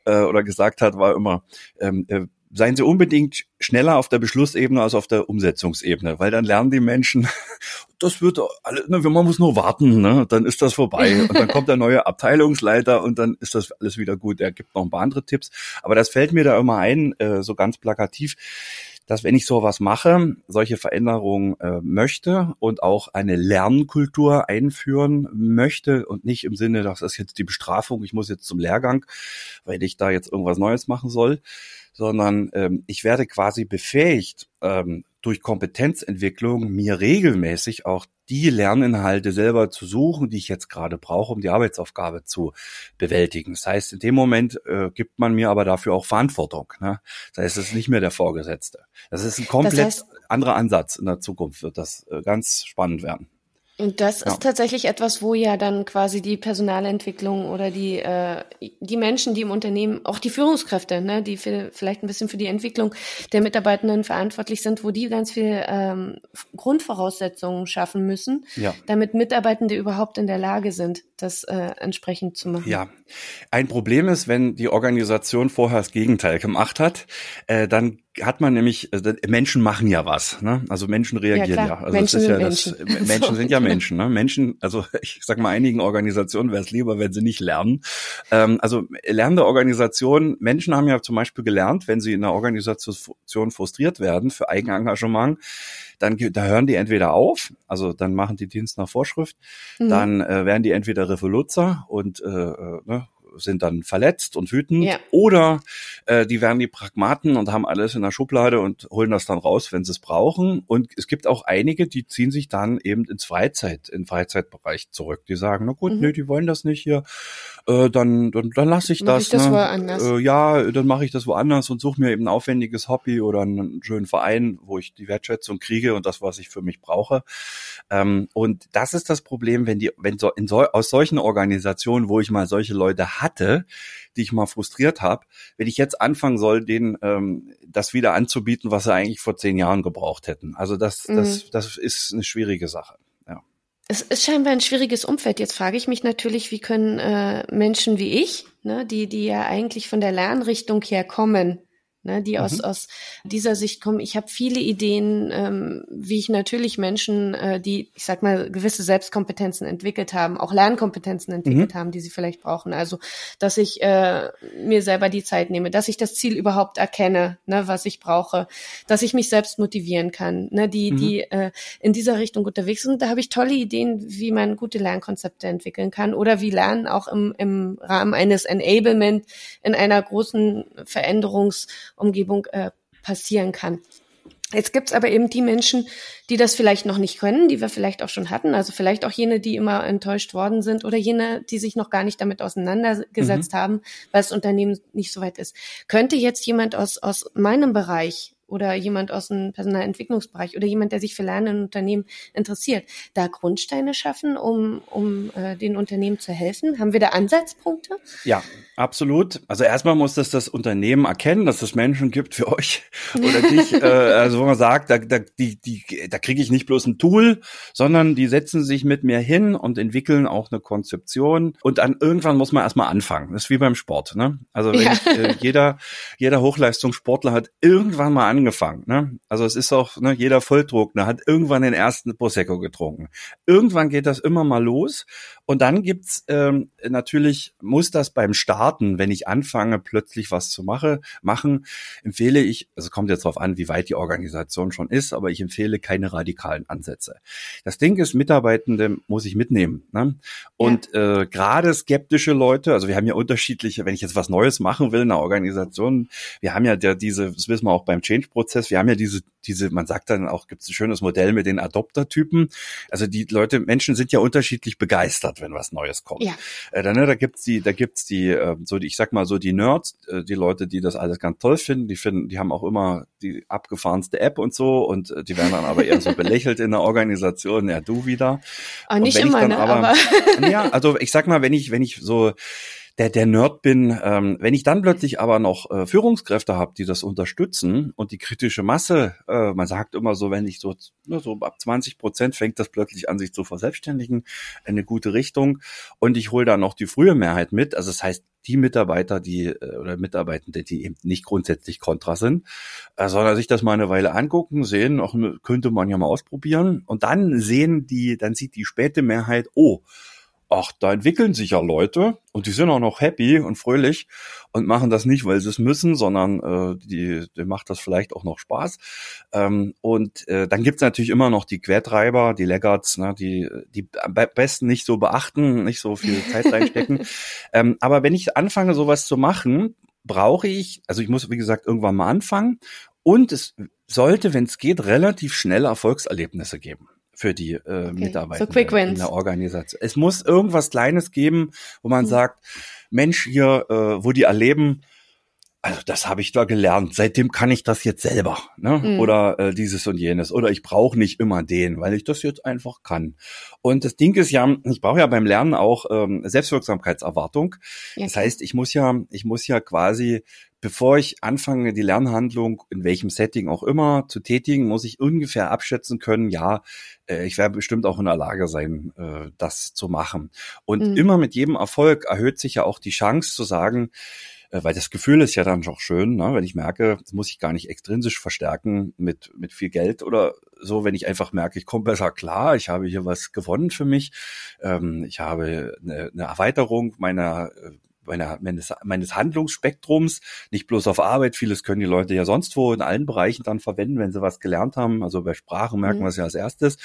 C: äh, oder gesagt hat, war immer, ähm, äh, seien Sie unbedingt schneller auf der Beschlussebene als auf der Umsetzungsebene, weil dann lernen die Menschen, das wird alles, ne, man muss nur warten, ne, dann ist das vorbei und dann kommt der neue Abteilungsleiter und dann ist das alles wieder gut. Er gibt noch ein paar andere Tipps, aber das fällt mir da immer ein, äh, so ganz plakativ dass wenn ich sowas mache, solche Veränderungen äh, möchte und auch eine Lernkultur einführen möchte und nicht im Sinne, das ist jetzt die Bestrafung, ich muss jetzt zum Lehrgang, weil ich da jetzt irgendwas Neues machen soll, sondern ähm, ich werde quasi befähigt, ähm, durch Kompetenzentwicklung mir regelmäßig auch die Lerninhalte selber zu suchen, die ich jetzt gerade brauche, um die Arbeitsaufgabe zu bewältigen. Das heißt, in dem Moment äh, gibt man mir aber dafür auch Verantwortung. Ne? Das heißt, es ist nicht mehr der Vorgesetzte. Das ist ein komplett das heißt, anderer Ansatz. In der Zukunft wird das äh, ganz spannend werden.
B: Und das ja. ist tatsächlich etwas, wo ja dann quasi die Personalentwicklung oder die äh, die Menschen, die im Unternehmen, auch die Führungskräfte, ne, die für, vielleicht ein bisschen für die Entwicklung der Mitarbeitenden verantwortlich sind, wo die ganz viel ähm, Grundvoraussetzungen schaffen müssen, ja. damit Mitarbeitende überhaupt in der Lage sind, das äh, entsprechend zu machen.
C: Ja, ein Problem ist, wenn die Organisation vorher das Gegenteil gemacht hat, äh, dann hat man nämlich, also Menschen machen ja was, ne? Also Menschen reagieren ja. ja. Also
B: Menschen
C: sind
B: ja
C: Menschen.
B: Das,
C: Menschen sind ja Menschen, ne? Menschen, also ich sag mal, einigen Organisationen wäre es lieber, wenn sie nicht lernen. Ähm, also lernende Organisationen, Menschen haben ja zum Beispiel gelernt, wenn sie in einer Organisation frustriert werden für Eigenengagement, dann da hören die entweder auf, also dann machen die Dienst nach Vorschrift, mhm. dann äh, werden die entweder Revoluzzer und äh, äh ne, sind dann verletzt und wütend ja. oder äh, die werden die Pragmaten und haben alles in der Schublade und holen das dann raus, wenn sie es brauchen. Und es gibt auch einige, die ziehen sich dann eben ins Freizeit, in Freizeitbereich zurück. Die sagen, na gut, mhm. nee, die wollen das nicht hier, äh, dann, dann, dann lasse ich
B: mach
C: das.
B: Ich das ne? woanders.
C: Äh, ja, dann mache ich das woanders und suche mir eben ein aufwendiges Hobby oder einen schönen Verein, wo ich die Wertschätzung kriege und das, was ich für mich brauche. Ähm, und das ist das Problem, wenn die, wenn so, in so aus solchen Organisationen, wo ich mal solche Leute hatte, die ich mal frustriert habe, wenn ich jetzt anfangen soll, denen ähm, das wieder anzubieten, was sie eigentlich vor zehn Jahren gebraucht hätten. Also das, mhm. das, das ist eine schwierige Sache.
B: Es ist scheinbar ein schwieriges Umfeld. Jetzt frage ich mich natürlich, wie können äh, Menschen wie ich, ne, die, die ja eigentlich von der Lernrichtung her kommen, ne, die mhm. aus, aus dieser Sicht kommen. Ich habe viele Ideen, ähm, wie ich natürlich Menschen, äh, die, ich sag mal, gewisse Selbstkompetenzen entwickelt haben, auch Lernkompetenzen entwickelt mhm. haben, die sie vielleicht brauchen. Also, dass ich äh, mir selber die Zeit nehme, dass ich das Ziel überhaupt erkenne, ne, was ich brauche, dass ich mich selbst motivieren kann, ne, die, mhm. die äh, in dieser Richtung unterwegs sind. Da habe ich tolle Ideen, wie man gute Lernkonzepte entwickeln kann oder wie Lernen auch im, im Rahmen eines Enablement in einer großen Veränderungs- Umgebung äh, passieren kann. Jetzt gibt's aber eben die Menschen, die das vielleicht noch nicht können, die wir vielleicht auch schon hatten, also vielleicht auch jene, die immer enttäuscht worden sind oder jene, die sich noch gar nicht damit auseinandergesetzt mhm. haben, weil das Unternehmen nicht so weit ist. Könnte jetzt jemand aus, aus meinem Bereich oder jemand aus dem Personalentwicklungsbereich oder jemand, der sich für lernende Unternehmen interessiert, da Grundsteine schaffen, um, um äh, den Unternehmen zu helfen? Haben wir da Ansatzpunkte?
C: Ja, absolut. Also erstmal muss das das Unternehmen erkennen, dass es Menschen gibt für euch oder dich, äh, also wo man sagt, da, da, die, die, da kriege ich nicht bloß ein Tool, sondern die setzen sich mit mir hin und entwickeln auch eine Konzeption und dann irgendwann muss man erstmal anfangen. Das ist wie beim Sport. Ne? Also wenn ja. ich, äh, jeder, jeder Hochleistungssportler hat irgendwann mal angefangen. Ne? Also es ist auch, ne, jeder Volldruckner hat irgendwann den ersten Prosecco getrunken. Irgendwann geht das immer mal los und dann gibt's ähm, natürlich, muss das beim Starten, wenn ich anfange, plötzlich was zu mache, machen, empfehle ich, also kommt jetzt darauf an, wie weit die Organisation schon ist, aber ich empfehle keine radikalen Ansätze. Das Ding ist, Mitarbeitende muss ich mitnehmen. Ne? Und ja. äh, gerade skeptische Leute, also wir haben ja unterschiedliche, wenn ich jetzt was Neues machen will in einer Organisation, wir haben ja der, diese, das wissen wir auch beim Change-Prozess, wir haben ja diese, diese, man sagt dann auch, gibt es ein schönes Modell mit den Adopter-Typen. Also die Leute, Menschen sind ja unterschiedlich begeistert wenn was Neues kommt. Ja. Äh, dann, ne, da gibt's die, da gibt's die, äh, so die, ich sag mal so die Nerds, äh, die Leute, die das alles ganz toll finden, die finden, die haben auch immer die abgefahrenste App und so und äh, die werden dann aber eher so belächelt in der Organisation, ja du wieder.
B: Aber nicht immer, ne?
C: Aber, aber ja, also ich sag mal, wenn ich, wenn ich so der, der Nerd bin. Ähm, wenn ich dann plötzlich aber noch äh, Führungskräfte habe, die das unterstützen und die kritische Masse, äh, man sagt immer so, wenn ich so, ne, so ab 20 Prozent fängt das plötzlich an, sich zu verselbstständigen, eine gute Richtung. Und ich hole da noch die frühe Mehrheit mit. Also das heißt, die Mitarbeiter, die äh, oder Mitarbeitende, die eben nicht grundsätzlich kontra sind, äh, sondern sich das mal eine Weile angucken, sehen, auch könnte man ja mal ausprobieren. Und dann sehen die, dann sieht die späte Mehrheit, oh, ach, da entwickeln sich ja Leute und die sind auch noch happy und fröhlich und machen das nicht, weil sie es müssen, sondern äh, die, die macht das vielleicht auch noch Spaß. Ähm, und äh, dann gibt's natürlich immer noch die Quertreiber, die Laggards, ne, die die am besten nicht so beachten, nicht so viel Zeit reinstecken. ähm, aber wenn ich anfange, sowas zu machen, brauche ich, also ich muss, wie gesagt, irgendwann mal anfangen und es sollte, wenn es geht, relativ schnell Erfolgserlebnisse geben für die äh, okay. Mitarbeiter
B: so quick wins.
C: in der Organisation. Es muss irgendwas Kleines geben, wo man mhm. sagt, Mensch, hier, äh, wo die erleben, also das habe ich da gelernt. Seitdem kann ich das jetzt selber, ne? Mhm. Oder äh, dieses und jenes. Oder ich brauche nicht immer den, weil ich das jetzt einfach kann. Und das Ding ist ja, ich brauche ja beim Lernen auch ähm, Selbstwirksamkeitserwartung. Ja. Das heißt, ich muss ja, ich muss ja quasi bevor ich anfange, die Lernhandlung in welchem Setting auch immer zu tätigen, muss ich ungefähr abschätzen können, ja, äh, ich werde bestimmt auch in der Lage sein, äh, das zu machen. Und mhm. immer mit jedem Erfolg erhöht sich ja auch die Chance zu sagen, äh, weil das Gefühl ist ja dann auch schön, ne? wenn ich merke, das muss ich gar nicht extrinsisch verstärken mit, mit viel Geld oder so, wenn ich einfach merke, ich komme besser klar, ich habe hier was gewonnen für mich, ähm, ich habe eine, eine Erweiterung meiner meiner, meines, meines Handlungsspektrums, nicht bloß auf Arbeit, vieles können die Leute ja sonst wo in allen Bereichen dann verwenden, wenn sie was gelernt haben. Also bei Sprachen merken mhm. wir es ja als erstes.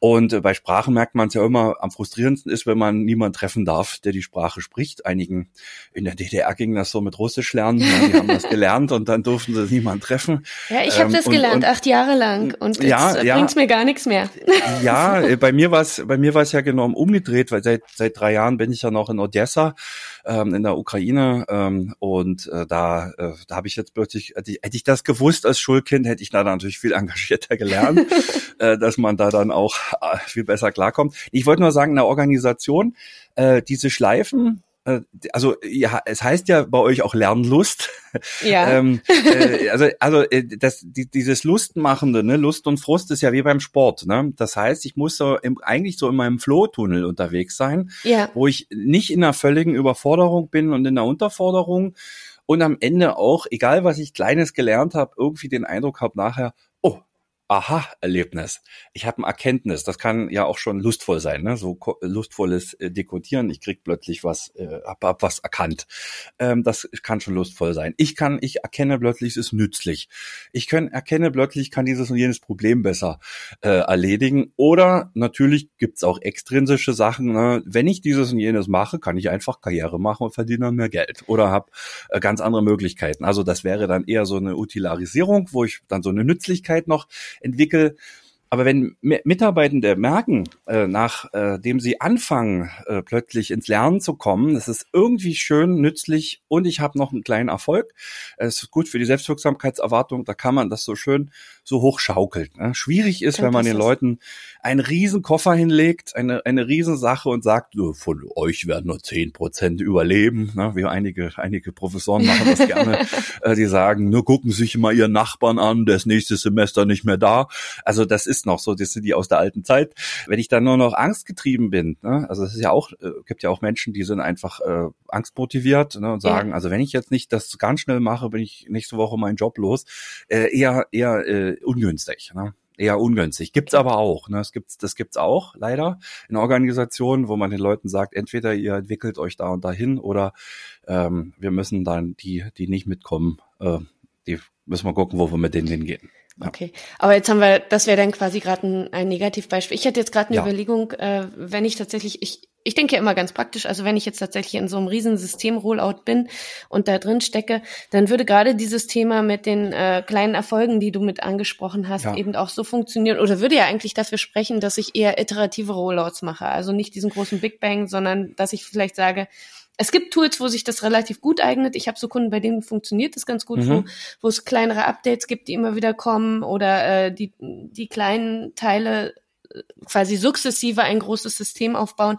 C: Und äh, bei Sprachen merkt man es ja immer, am frustrierendsten ist, wenn man niemanden treffen darf, der die Sprache spricht. Einigen in der DDR ging das so mit Russisch lernen. Ja, die haben das gelernt und dann durften sie niemanden treffen.
B: Ja, ich habe ähm, das gelernt, und, acht Jahre lang. Und jetzt ja, ja, bringt's mir gar nichts mehr.
C: Ja, äh, bei mir war es bei mir war es ja genau umgedreht, weil seit seit drei Jahren bin ich ja noch in Odessa ähm, in der Ukraine ähm, und äh, da äh, da habe ich jetzt plötzlich hätte ich, hätte ich das gewusst als Schulkind, hätte ich da natürlich viel engagierter gelernt, äh, dass man da dann auch viel besser klarkommt. Ich wollte nur sagen, in der Organisation, äh, diese Schleifen, äh, also ja, es heißt ja bei euch auch Lernlust. Ja. ähm, äh, also also äh, das die, dieses Lustmachende, ne, Lust und Frust ist ja wie beim Sport. Ne? Das heißt, ich muss so im, eigentlich so in meinem Flow-Tunnel unterwegs sein, ja. wo ich nicht in einer völligen Überforderung bin und in der Unterforderung und am Ende auch, egal was ich Kleines gelernt habe, irgendwie den Eindruck habe nachher, Aha-Erlebnis. Ich habe ein Erkenntnis. Das kann ja auch schon lustvoll sein, ne? so lustvolles äh, Dekodieren. Ich krieg plötzlich was, äh, hab, hab was erkannt. Ähm, das kann schon lustvoll sein. Ich kann, ich erkenne plötzlich, es ist nützlich. Ich kann, erkenne plötzlich, kann dieses und jenes Problem besser äh, erledigen. Oder natürlich gibt's auch extrinsische Sachen. Ne? Wenn ich dieses und jenes mache, kann ich einfach Karriere machen und verdiene mehr Geld. Oder habe äh, ganz andere Möglichkeiten. Also das wäre dann eher so eine Utilarisierung, wo ich dann so eine Nützlichkeit noch entwickle. Aber wenn Mitarbeitende merken, äh, nachdem äh, sie anfangen, äh, plötzlich ins Lernen zu kommen, das ist irgendwie schön, nützlich und ich habe noch einen kleinen Erfolg, es ist gut für die Selbstwirksamkeitserwartung, da kann man das so schön so hochschaukelt. Ne? Schwierig ist, wenn man den Leuten einen riesen Koffer hinlegt, eine, eine Riesensache und sagt, von euch werden nur zehn Prozent überleben. Ne? Wie einige, einige Professoren machen das gerne. äh, die sagen, nur gucken sich mal ihren Nachbarn an, der ist nächstes Semester nicht mehr da. Also das ist noch so, das sind die aus der alten Zeit. Wenn ich dann nur noch angstgetrieben bin, ne? also es ist ja auch, äh, gibt ja auch Menschen, die sind einfach äh, angstmotiviert ne? und sagen, ja. also wenn ich jetzt nicht das ganz schnell mache, bin ich nächste Woche meinen Job los. Äh, eher, eher äh, ungünstig. Ne? Eher ungünstig. Gibt's aber auch. Ne? Das gibt's, das gibt's auch leider in Organisationen, wo man den Leuten sagt, entweder ihr entwickelt euch da und dahin oder ähm, wir müssen dann die, die nicht mitkommen, äh, die müssen wir gucken, wo wir mit denen hingehen.
B: Okay, aber jetzt haben wir, das wäre dann quasi gerade ein, ein Negativbeispiel. Ich hätte jetzt gerade eine ja. Überlegung, äh, wenn ich tatsächlich, ich, ich denke ja immer ganz praktisch, also wenn ich jetzt tatsächlich in so einem riesen System-Rollout bin und da drin stecke, dann würde gerade dieses Thema mit den äh, kleinen Erfolgen, die du mit angesprochen hast, ja. eben auch so funktionieren oder würde ja eigentlich dafür sprechen, dass ich eher iterative Rollouts mache, also nicht diesen großen Big Bang, sondern dass ich vielleicht sage, es gibt Tools, wo sich das relativ gut eignet. Ich habe so Kunden, bei denen funktioniert das ganz gut, mhm. wo, wo es kleinere Updates gibt, die immer wieder kommen oder äh, die, die kleinen Teile äh, quasi sukzessive ein großes System aufbauen.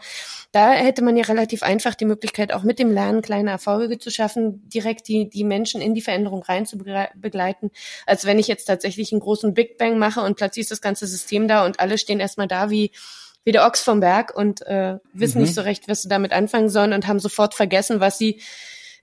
B: Da hätte man ja relativ einfach die Möglichkeit, auch mit dem Lernen kleine Erfolge zu schaffen, direkt die, die Menschen in die Veränderung rein zu begleiten, als wenn ich jetzt tatsächlich einen großen Big Bang mache und plötzlich ist das ganze System da und alle stehen erstmal da wie wie der Ochs vom Berg und äh, wissen mhm. nicht so recht, was sie damit anfangen sollen und haben sofort vergessen, was sie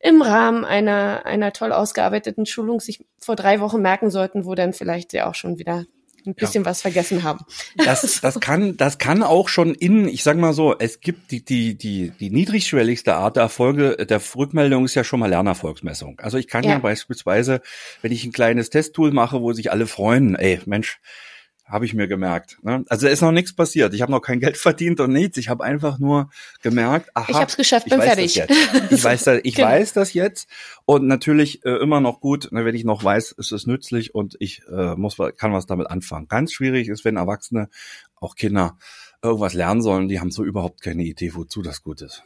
B: im Rahmen einer, einer toll ausgearbeiteten Schulung sich vor drei Wochen merken sollten, wo dann vielleicht sie auch schon wieder ein bisschen ja. was vergessen haben.
C: Das, das kann, das kann auch schon in, ich sag mal so, es gibt die, die, die, die niedrigschwelligste Art der Erfolge, der Rückmeldung ist ja schon mal Lernerfolgsmessung. Also ich kann ja. ja beispielsweise, wenn ich ein kleines Testtool mache, wo sich alle freuen, ey, Mensch, habe ich mir gemerkt. Ne? Also ist noch nichts passiert. Ich habe noch kein Geld verdient und nichts. Ich habe einfach nur gemerkt, aha,
B: ich habe es geschafft, bin fertig.
C: Ich weiß das, ich genau. weiß das jetzt und natürlich äh, immer noch gut, ne, wenn ich noch weiß, es ist nützlich und ich äh, muss kann was damit anfangen. Ganz schwierig ist, wenn Erwachsene, auch Kinder irgendwas lernen sollen, die haben so überhaupt keine Idee, wozu das gut ist.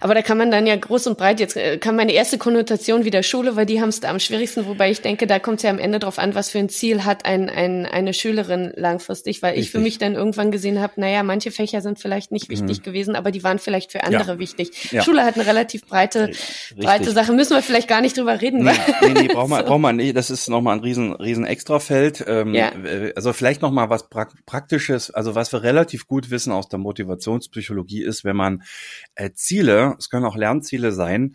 B: Aber da kann man dann ja groß und breit, jetzt äh, kann meine erste Konnotation wieder Schule, weil die haben es da am schwierigsten, wobei ich denke, da kommt es ja am Ende drauf an, was für ein Ziel hat ein, ein, eine Schülerin langfristig, weil Richtig. ich für mich dann irgendwann gesehen habe, naja, manche Fächer sind vielleicht nicht wichtig mhm. gewesen, aber die waren vielleicht für andere ja. wichtig. Ja. Schule hat eine relativ breite, Richtig. breite Sache, müssen wir vielleicht gar nicht drüber reden.
C: Nee, nee, nee braucht man, so. braucht man nicht, das ist nochmal ein riesen, riesen Extrafeld. Ähm, ja. Also vielleicht nochmal was Praktisches, also was wir relativ gut wissen aus der Motivationspsychologie ist, wenn man äh, Ziele, es können auch Lernziele sein,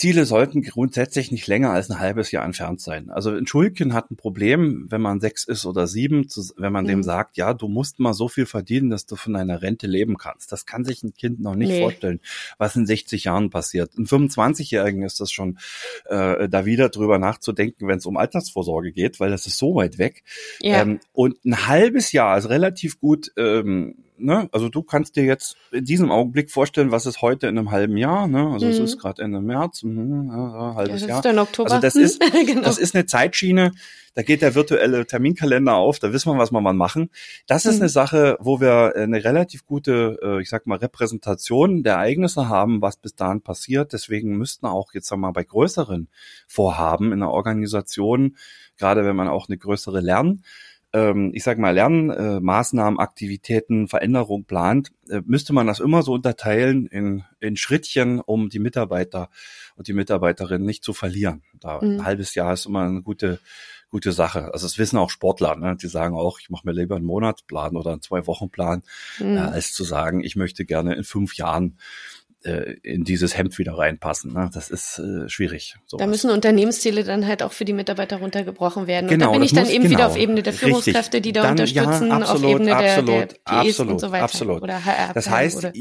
C: Ziele sollten grundsätzlich nicht länger als ein halbes Jahr entfernt sein. Also ein Schulkind hat ein Problem, wenn man sechs ist oder sieben, wenn man mhm. dem sagt, ja, du musst mal so viel verdienen, dass du von deiner Rente leben kannst. Das kann sich ein Kind noch nicht nee. vorstellen, was in 60 Jahren passiert. Ein 25-Jährigen ist das schon, äh, da wieder drüber nachzudenken, wenn es um Altersvorsorge geht, weil das ist so weit weg. Ja. Ähm, und ein halbes Jahr ist relativ gut ähm, ne, also du kannst dir jetzt in diesem Augenblick vorstellen, was ist heute in einem halben Jahr, ne? Also mhm. es ist gerade Ende März, mhm, ja, halbes ja, das Jahr. Ist dann Oktober. Also das ist, genau. das ist eine Zeitschiene, da geht der virtuelle Terminkalender auf, da wissen wir, was wir mal machen. Das ist mhm. eine Sache, wo wir eine relativ gute, äh, ich sag mal, Repräsentation der Ereignisse haben, was bis dahin passiert. Deswegen müssten auch jetzt mal bei größeren Vorhaben in der Organisation, gerade wenn man auch eine größere Lern ähm, ich sage mal, Lernmaßnahmen, äh, Aktivitäten, Veränderung plant, äh, müsste man das immer so unterteilen in, in Schrittchen, um die Mitarbeiter und die Mitarbeiterinnen nicht zu verlieren. Da mhm. ein halbes Jahr ist immer eine gute gute Sache. Also das wissen auch Sportler, ne? die sagen auch, ich mache mir lieber einen Monatsplan oder einen Zwei-Wochen-Plan, mhm. äh, als zu sagen, ich möchte gerne in fünf Jahren äh, in dieses Hemd wieder reinpassen. Ne? Das ist äh, schwierig.
B: Sowas. Da müssen Unternehmensziele dann halt auch für die Mitarbeiter runtergebrochen werden. Genau, und da bin ich dann muss, eben genau, wieder auf Ebene der Führungskräfte, richtig. die da dann, unterstützen, ja, absolut, auf Ebene absolut, der, der absolut, und so weiter.
C: Absolut. Oder HR das heißt, oder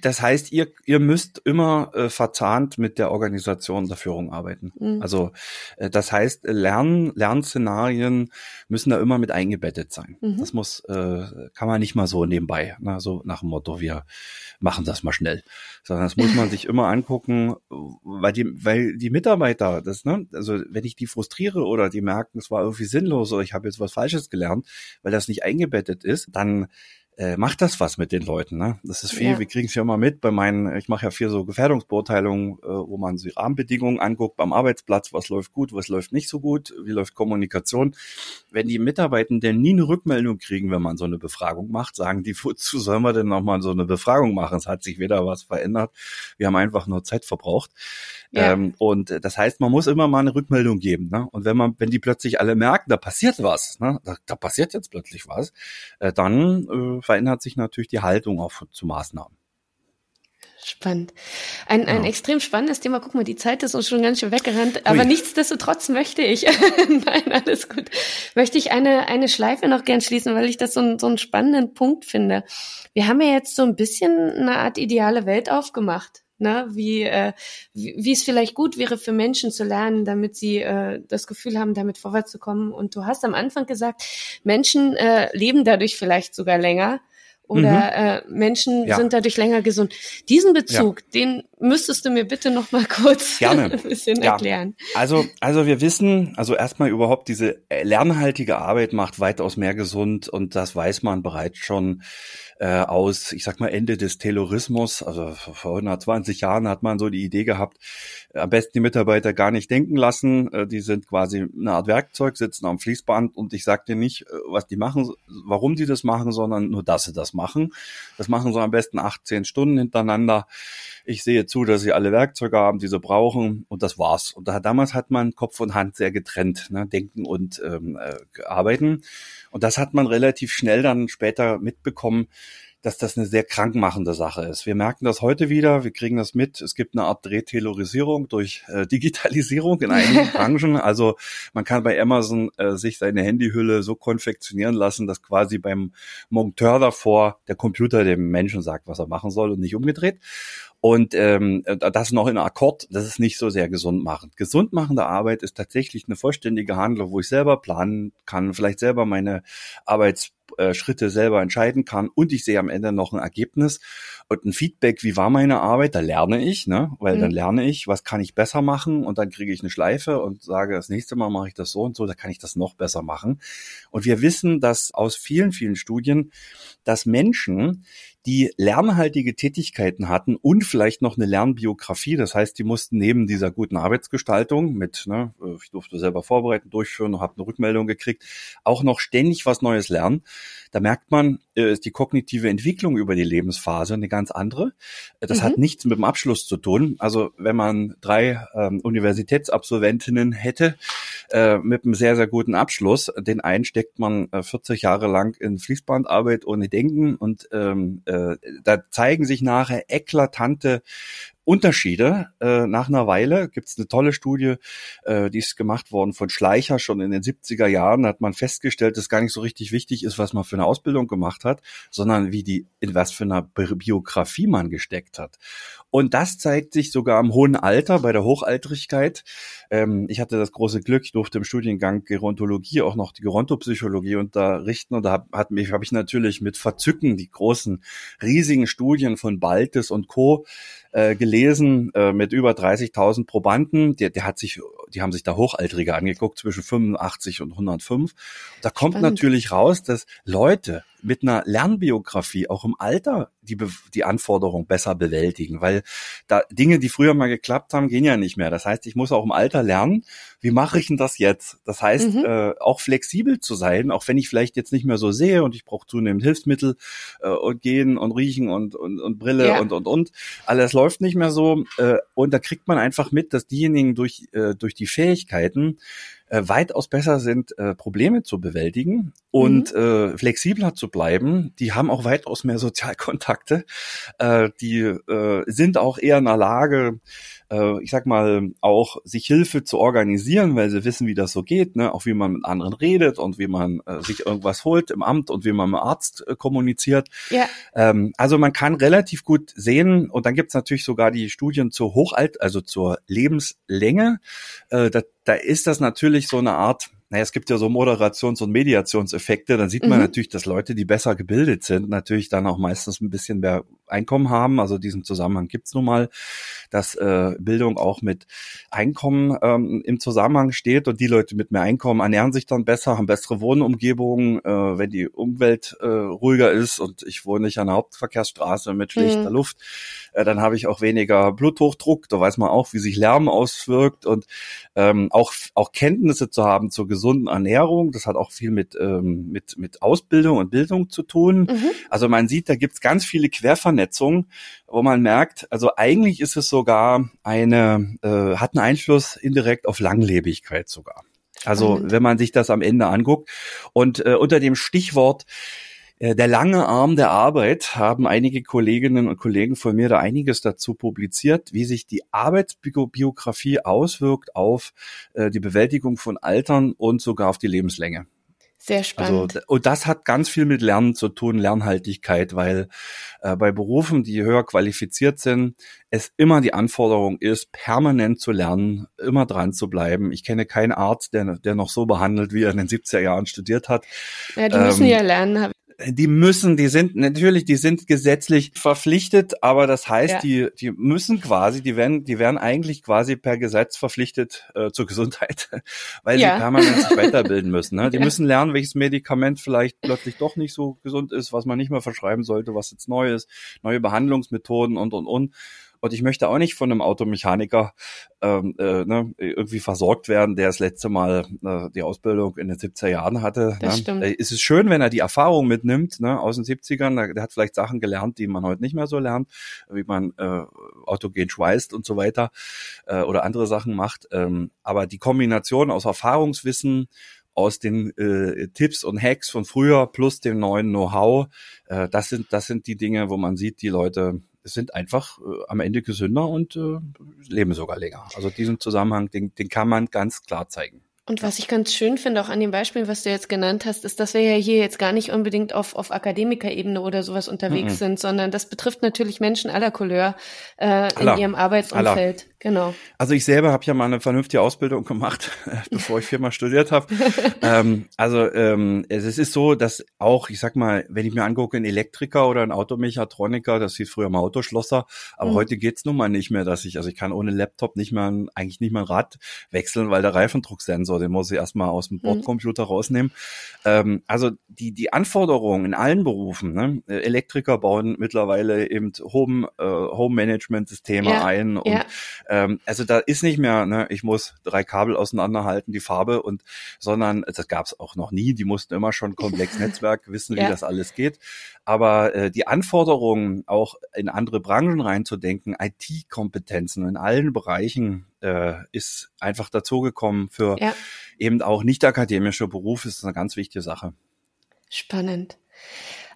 C: das heißt, ihr, ihr müsst immer äh, verzahnt mit der Organisation der Führung arbeiten. Mhm. Also äh, das heißt, Lern, Lernszenarien müssen da immer mit eingebettet sein. Mhm. Das muss, äh, kann man nicht mal so nebenbei, ne? so nach dem Motto, wir machen das mal schnell. Sondern das muss man sich immer angucken, weil die, weil die Mitarbeiter, das, ne, also wenn ich die frustriere oder die merken, es war irgendwie sinnlos oder ich habe jetzt was Falsches gelernt, weil das nicht eingebettet ist, dann äh, macht das was mit den Leuten. Ne? Das ist viel, ja. wir kriegen es ja immer mit bei meinen, ich mache ja viel so Gefährdungsbeurteilungen, äh, wo man die Rahmenbedingungen anguckt beim Arbeitsplatz, was läuft gut, was läuft nicht so gut, wie läuft Kommunikation. Wenn die Mitarbeitenden nie eine Rückmeldung kriegen, wenn man so eine Befragung macht, sagen die, wozu sollen wir denn nochmal so eine Befragung machen? Es hat sich weder was verändert, wir haben einfach nur Zeit verbraucht. Ja. Ähm, und das heißt, man muss immer mal eine Rückmeldung geben. Ne? Und wenn man, wenn die plötzlich alle merken, da passiert was, ne? da, da passiert jetzt plötzlich was, äh, dann äh, verändert sich natürlich die Haltung auch zu Maßnahmen.
B: Spannend. Ein, ein ja. extrem spannendes Thema. Guck mal, die Zeit ist uns schon ganz schön weggerannt. Aber Ui. nichtsdestotrotz möchte ich, nein, alles gut, möchte ich eine, eine Schleife noch gern schließen, weil ich das so, ein, so einen spannenden Punkt finde. Wir haben ja jetzt so ein bisschen eine Art ideale Welt aufgemacht ne? wie, äh, wie, wie es vielleicht gut wäre für Menschen zu lernen, damit sie äh, das Gefühl haben, damit vorwärts zu kommen. Und du hast am Anfang gesagt, Menschen äh, leben dadurch vielleicht sogar länger oder mhm. äh, Menschen ja. sind dadurch länger gesund. Diesen Bezug, ja. den müsstest du mir bitte noch mal kurz
C: Gerne.
B: ein bisschen ja. erklären.
C: Also, also wir wissen, also erstmal überhaupt diese lernhaltige Arbeit macht weitaus mehr gesund und das weiß man bereits schon äh, aus, ich sag mal, Ende des Taylorismus, also vor 120 Jahren hat man so die Idee gehabt, am besten die Mitarbeiter gar nicht denken lassen. Äh, die sind quasi eine Art Werkzeug, sitzen am Fließband und ich sag dir nicht, äh, was die machen, warum die das machen, sondern nur, dass sie das machen. Das machen sie am besten 18 Stunden hintereinander. Ich sehe zu, dass sie alle Werkzeuge haben, die sie brauchen und das war's. Und da, damals hat man Kopf und Hand sehr getrennt, ne? denken und ähm, äh, arbeiten. Und das hat man relativ schnell dann später mitbekommen, dass das eine sehr krankmachende Sache ist. Wir merken das heute wieder, wir kriegen das mit. Es gibt eine Art Drehtaylorisierung durch äh, Digitalisierung in einigen Branchen. Also man kann bei Amazon äh, sich seine Handyhülle so konfektionieren lassen, dass quasi beim Monteur davor der Computer dem Menschen sagt, was er machen soll und nicht umgedreht. Und ähm, das noch in Akkord, das ist nicht so sehr gesund machend. Gesund machende Arbeit ist tatsächlich eine vollständige Handlung, wo ich selber planen kann, vielleicht selber meine Arbeitsschritte selber entscheiden kann und ich sehe am Ende noch ein Ergebnis und ein Feedback, wie war meine Arbeit, da lerne ich, ne? Weil mhm. dann lerne ich, was kann ich besser machen und dann kriege ich eine Schleife und sage, das nächste Mal mache ich das so und so, da kann ich das noch besser machen. Und wir wissen, dass aus vielen, vielen Studien, dass Menschen, die lernhaltige Tätigkeiten hatten und vielleicht noch eine Lernbiografie. Das heißt, die mussten neben dieser guten Arbeitsgestaltung mit, ne, ich durfte selber vorbereiten, durchführen, habe eine Rückmeldung gekriegt, auch noch ständig was Neues lernen. Da merkt man, äh, ist die kognitive Entwicklung über die Lebensphase eine ganz andere. Das mhm. hat nichts mit dem Abschluss zu tun. Also wenn man drei ähm, Universitätsabsolventinnen hätte äh, mit einem sehr, sehr guten Abschluss, den einen steckt man äh, 40 Jahre lang in Fließbandarbeit ohne Denken und ähm, äh, da zeigen sich nachher eklatante Unterschiede. Äh, nach einer Weile gibt es eine tolle Studie, äh, die ist gemacht worden von Schleicher schon in den 70er Jahren. Da hat man festgestellt, dass gar nicht so richtig wichtig ist, was man für eine Ausbildung gemacht hat, sondern wie die, in was für einer Biografie man gesteckt hat. Und das zeigt sich sogar im hohen Alter, bei der Hochaltrigkeit. Ähm, ich hatte das große Glück, ich durfte im Studiengang Gerontologie auch noch die Gerontopsychologie unterrichten. Und da habe hab hab ich natürlich mit Verzücken die großen, riesigen Studien von Baltes und Co äh, gelesen äh, mit über 30.000 Probanden. Der, der hat sich, die haben sich da Hochaltrige angeguckt zwischen 85 und 105. Da kommt Spannend. natürlich raus, dass Leute mit einer Lernbiografie auch im Alter die, die Anforderung besser bewältigen, weil da Dinge, die früher mal geklappt haben, gehen ja nicht mehr. Das heißt, ich muss auch im Alter lernen, wie mache ich denn das jetzt? Das heißt, mhm. äh, auch flexibel zu sein, auch wenn ich vielleicht jetzt nicht mehr so sehe und ich brauche zunehmend Hilfsmittel äh, und gehen und riechen und, und, und Brille ja. und, und, und. Alles läuft nicht mehr so. Äh, und da kriegt man einfach mit, dass diejenigen durch, äh, durch die Fähigkeiten, äh, weitaus besser sind, äh, Probleme zu bewältigen und mhm. äh, flexibler zu bleiben. Die haben auch weitaus mehr Sozialkontakte. Äh, die äh, sind auch eher in der Lage, äh, ich sag mal, auch sich Hilfe zu organisieren, weil sie wissen, wie das so geht, ne? auch wie man mit anderen redet und wie man äh, sich irgendwas holt im Amt und wie man mit Arzt äh, kommuniziert. Ja. Ähm, also man kann relativ gut sehen, und dann gibt's natürlich sogar die Studien zur Hochalt, also zur Lebenslänge. Äh, da, da ist das natürlich so eine Art naja, es gibt ja so Moderations- und Mediationseffekte, dann sieht man mhm. natürlich, dass Leute, die besser gebildet sind, natürlich dann auch meistens ein bisschen mehr Einkommen haben. Also diesen Zusammenhang gibt's nun mal, dass äh, Bildung auch mit Einkommen ähm, im Zusammenhang steht und die Leute mit mehr Einkommen ernähren sich dann besser, haben bessere Wohnumgebungen, äh, wenn die Umwelt äh, ruhiger ist und ich wohne nicht an der Hauptverkehrsstraße mit schlechter mhm. Luft, äh, dann habe ich auch weniger Bluthochdruck. Da weiß man auch, wie sich Lärm auswirkt und ähm, auch auch Kenntnisse zu haben zur gesunden Ernährung. Das hat auch viel mit ähm, mit mit Ausbildung und Bildung zu tun. Mhm. Also man sieht, da gibt's ganz viele Quervernetzungen, wo man merkt, also eigentlich ist es sogar eine äh, hat einen Einfluss indirekt auf Langlebigkeit sogar. Also wenn man sich das am Ende anguckt und äh, unter dem Stichwort der lange Arm der Arbeit haben einige Kolleginnen und Kollegen von mir da einiges dazu publiziert, wie sich die Arbeitsbiografie auswirkt auf äh, die Bewältigung von Altern und sogar auf die Lebenslänge.
B: Sehr spannend.
C: Also, und das hat ganz viel mit Lernen zu tun, Lernhaltigkeit, weil äh, bei Berufen, die höher qualifiziert sind, es immer die Anforderung ist, permanent zu lernen, immer dran zu bleiben. Ich kenne keinen Arzt, der, der noch so behandelt, wie er in den 70er Jahren studiert hat.
B: Ja, die müssen ähm, ja lernen,
C: die müssen, die sind natürlich, die sind gesetzlich verpflichtet, aber das heißt, ja. die, die müssen quasi, die werden, die werden eigentlich quasi per Gesetz verpflichtet äh, zur Gesundheit, weil ja. sie permanent sich weiterbilden müssen. Ne? Die ja. müssen lernen, welches Medikament vielleicht plötzlich doch nicht so gesund ist, was man nicht mehr verschreiben sollte, was jetzt neu ist, neue Behandlungsmethoden und und und. Und ich möchte auch nicht von einem Automechaniker ähm, äh, ne, irgendwie versorgt werden, der das letzte Mal äh, die Ausbildung in den 70er Jahren hatte. Das ne? stimmt. Äh, es ist schön, wenn er die Erfahrung mitnimmt ne, aus den 70ern. Der, der hat vielleicht Sachen gelernt, die man heute nicht mehr so lernt, wie man äh, autogen schweißt und so weiter äh, oder andere Sachen macht. Ähm, aber die Kombination aus Erfahrungswissen, aus den äh, Tipps und Hacks von früher plus dem neuen Know-how, äh, das sind das sind die Dinge, wo man sieht, die Leute sind einfach äh, am Ende gesünder und äh, leben sogar länger. Also diesen Zusammenhang, den, den kann man ganz klar zeigen.
B: Und was ich ganz schön finde, auch an dem Beispiel, was du jetzt genannt hast, ist, dass wir ja hier jetzt gar nicht unbedingt auf, auf Akademikerebene oder sowas unterwegs mhm. sind, sondern das betrifft natürlich Menschen aller Couleur äh, in ihrem Arbeitsumfeld. Genau.
C: Also ich selber habe ja mal eine vernünftige Ausbildung gemacht, bevor ich viermal studiert habe. ähm, also ähm, es ist so, dass auch, ich sag mal, wenn ich mir angucke, ein Elektriker oder ein Automechatroniker, das hieß früher mal Autoschlosser, aber mhm. heute geht's nun mal nicht mehr, dass ich, also ich kann ohne Laptop nicht mehr, eigentlich nicht mehr ein Rad wechseln, weil der Reifendrucksensor, den muss ich erstmal aus dem mhm. Bordcomputer mhm. rausnehmen. Ähm, also die, die Anforderungen in allen Berufen, ne? Elektriker bauen mittlerweile eben Home, äh, Home Management Systeme ja. ein und ja ähm, also da ist nicht mehr, ne, ich muss drei Kabel auseinanderhalten, die Farbe und, sondern das gab es auch noch nie. Die mussten immer schon komplex Netzwerk wissen, ja. wie das alles geht. Aber äh, die Anforderungen, auch in andere Branchen reinzudenken, IT-Kompetenzen in allen Bereichen äh, ist einfach dazugekommen für ja. eben auch nicht akademische Berufe, ist eine ganz wichtige Sache.
B: Spannend.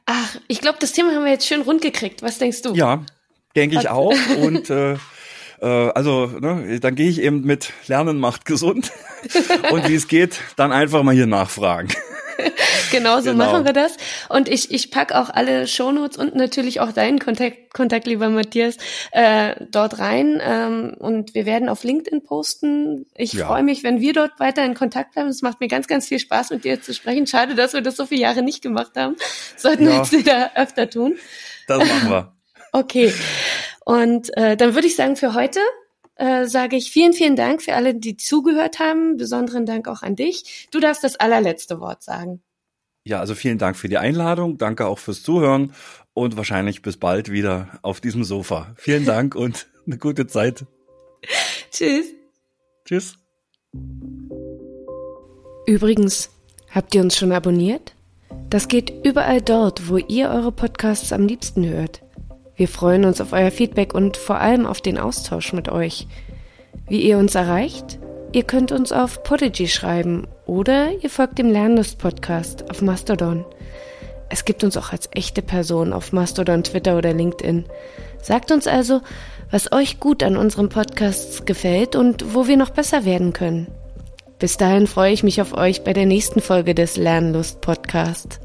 B: Ach, ich glaube, das Thema haben wir jetzt schön rund gekriegt. Was denkst du?
C: Ja, denke ich auch. Und äh, äh, also ne, dann gehe ich eben mit Lernen macht gesund und wie es geht, dann einfach mal hier nachfragen.
B: genau so genau. machen wir das. Und ich, ich pack auch alle Shownotes und natürlich auch deinen Kontakt, Kontakt lieber Matthias, äh, dort rein. Ähm, und wir werden auf LinkedIn posten. Ich ja. freue mich, wenn wir dort weiter in Kontakt bleiben. Es macht mir ganz, ganz viel Spaß, mit dir zu sprechen. Schade, dass wir das so viele Jahre nicht gemacht haben. Sollten ja. wir jetzt wieder öfter tun.
C: Das machen wir.
B: Okay. Und äh, dann würde ich sagen, für heute äh, sage ich vielen, vielen Dank für alle, die zugehört haben. Besonderen Dank auch an dich. Du darfst das allerletzte Wort sagen.
C: Ja, also vielen Dank für die Einladung. Danke auch fürs Zuhören und wahrscheinlich bis bald wieder auf diesem Sofa. Vielen Dank und eine gute Zeit.
B: Tschüss.
C: Tschüss.
B: Übrigens, habt ihr uns schon abonniert? Das geht überall dort, wo ihr eure Podcasts am liebsten hört. Wir freuen uns auf euer Feedback und vor allem auf den Austausch mit euch. Wie ihr uns erreicht? Ihr könnt uns auf Podigy schreiben oder ihr folgt dem Lernlust-Podcast auf Mastodon. Es gibt uns auch als echte Person auf Mastodon, Twitter oder LinkedIn. Sagt uns also, was euch gut an unseren Podcasts gefällt und wo wir noch besser werden können. Bis dahin freue ich mich auf euch bei der nächsten Folge des Lernlust-Podcasts.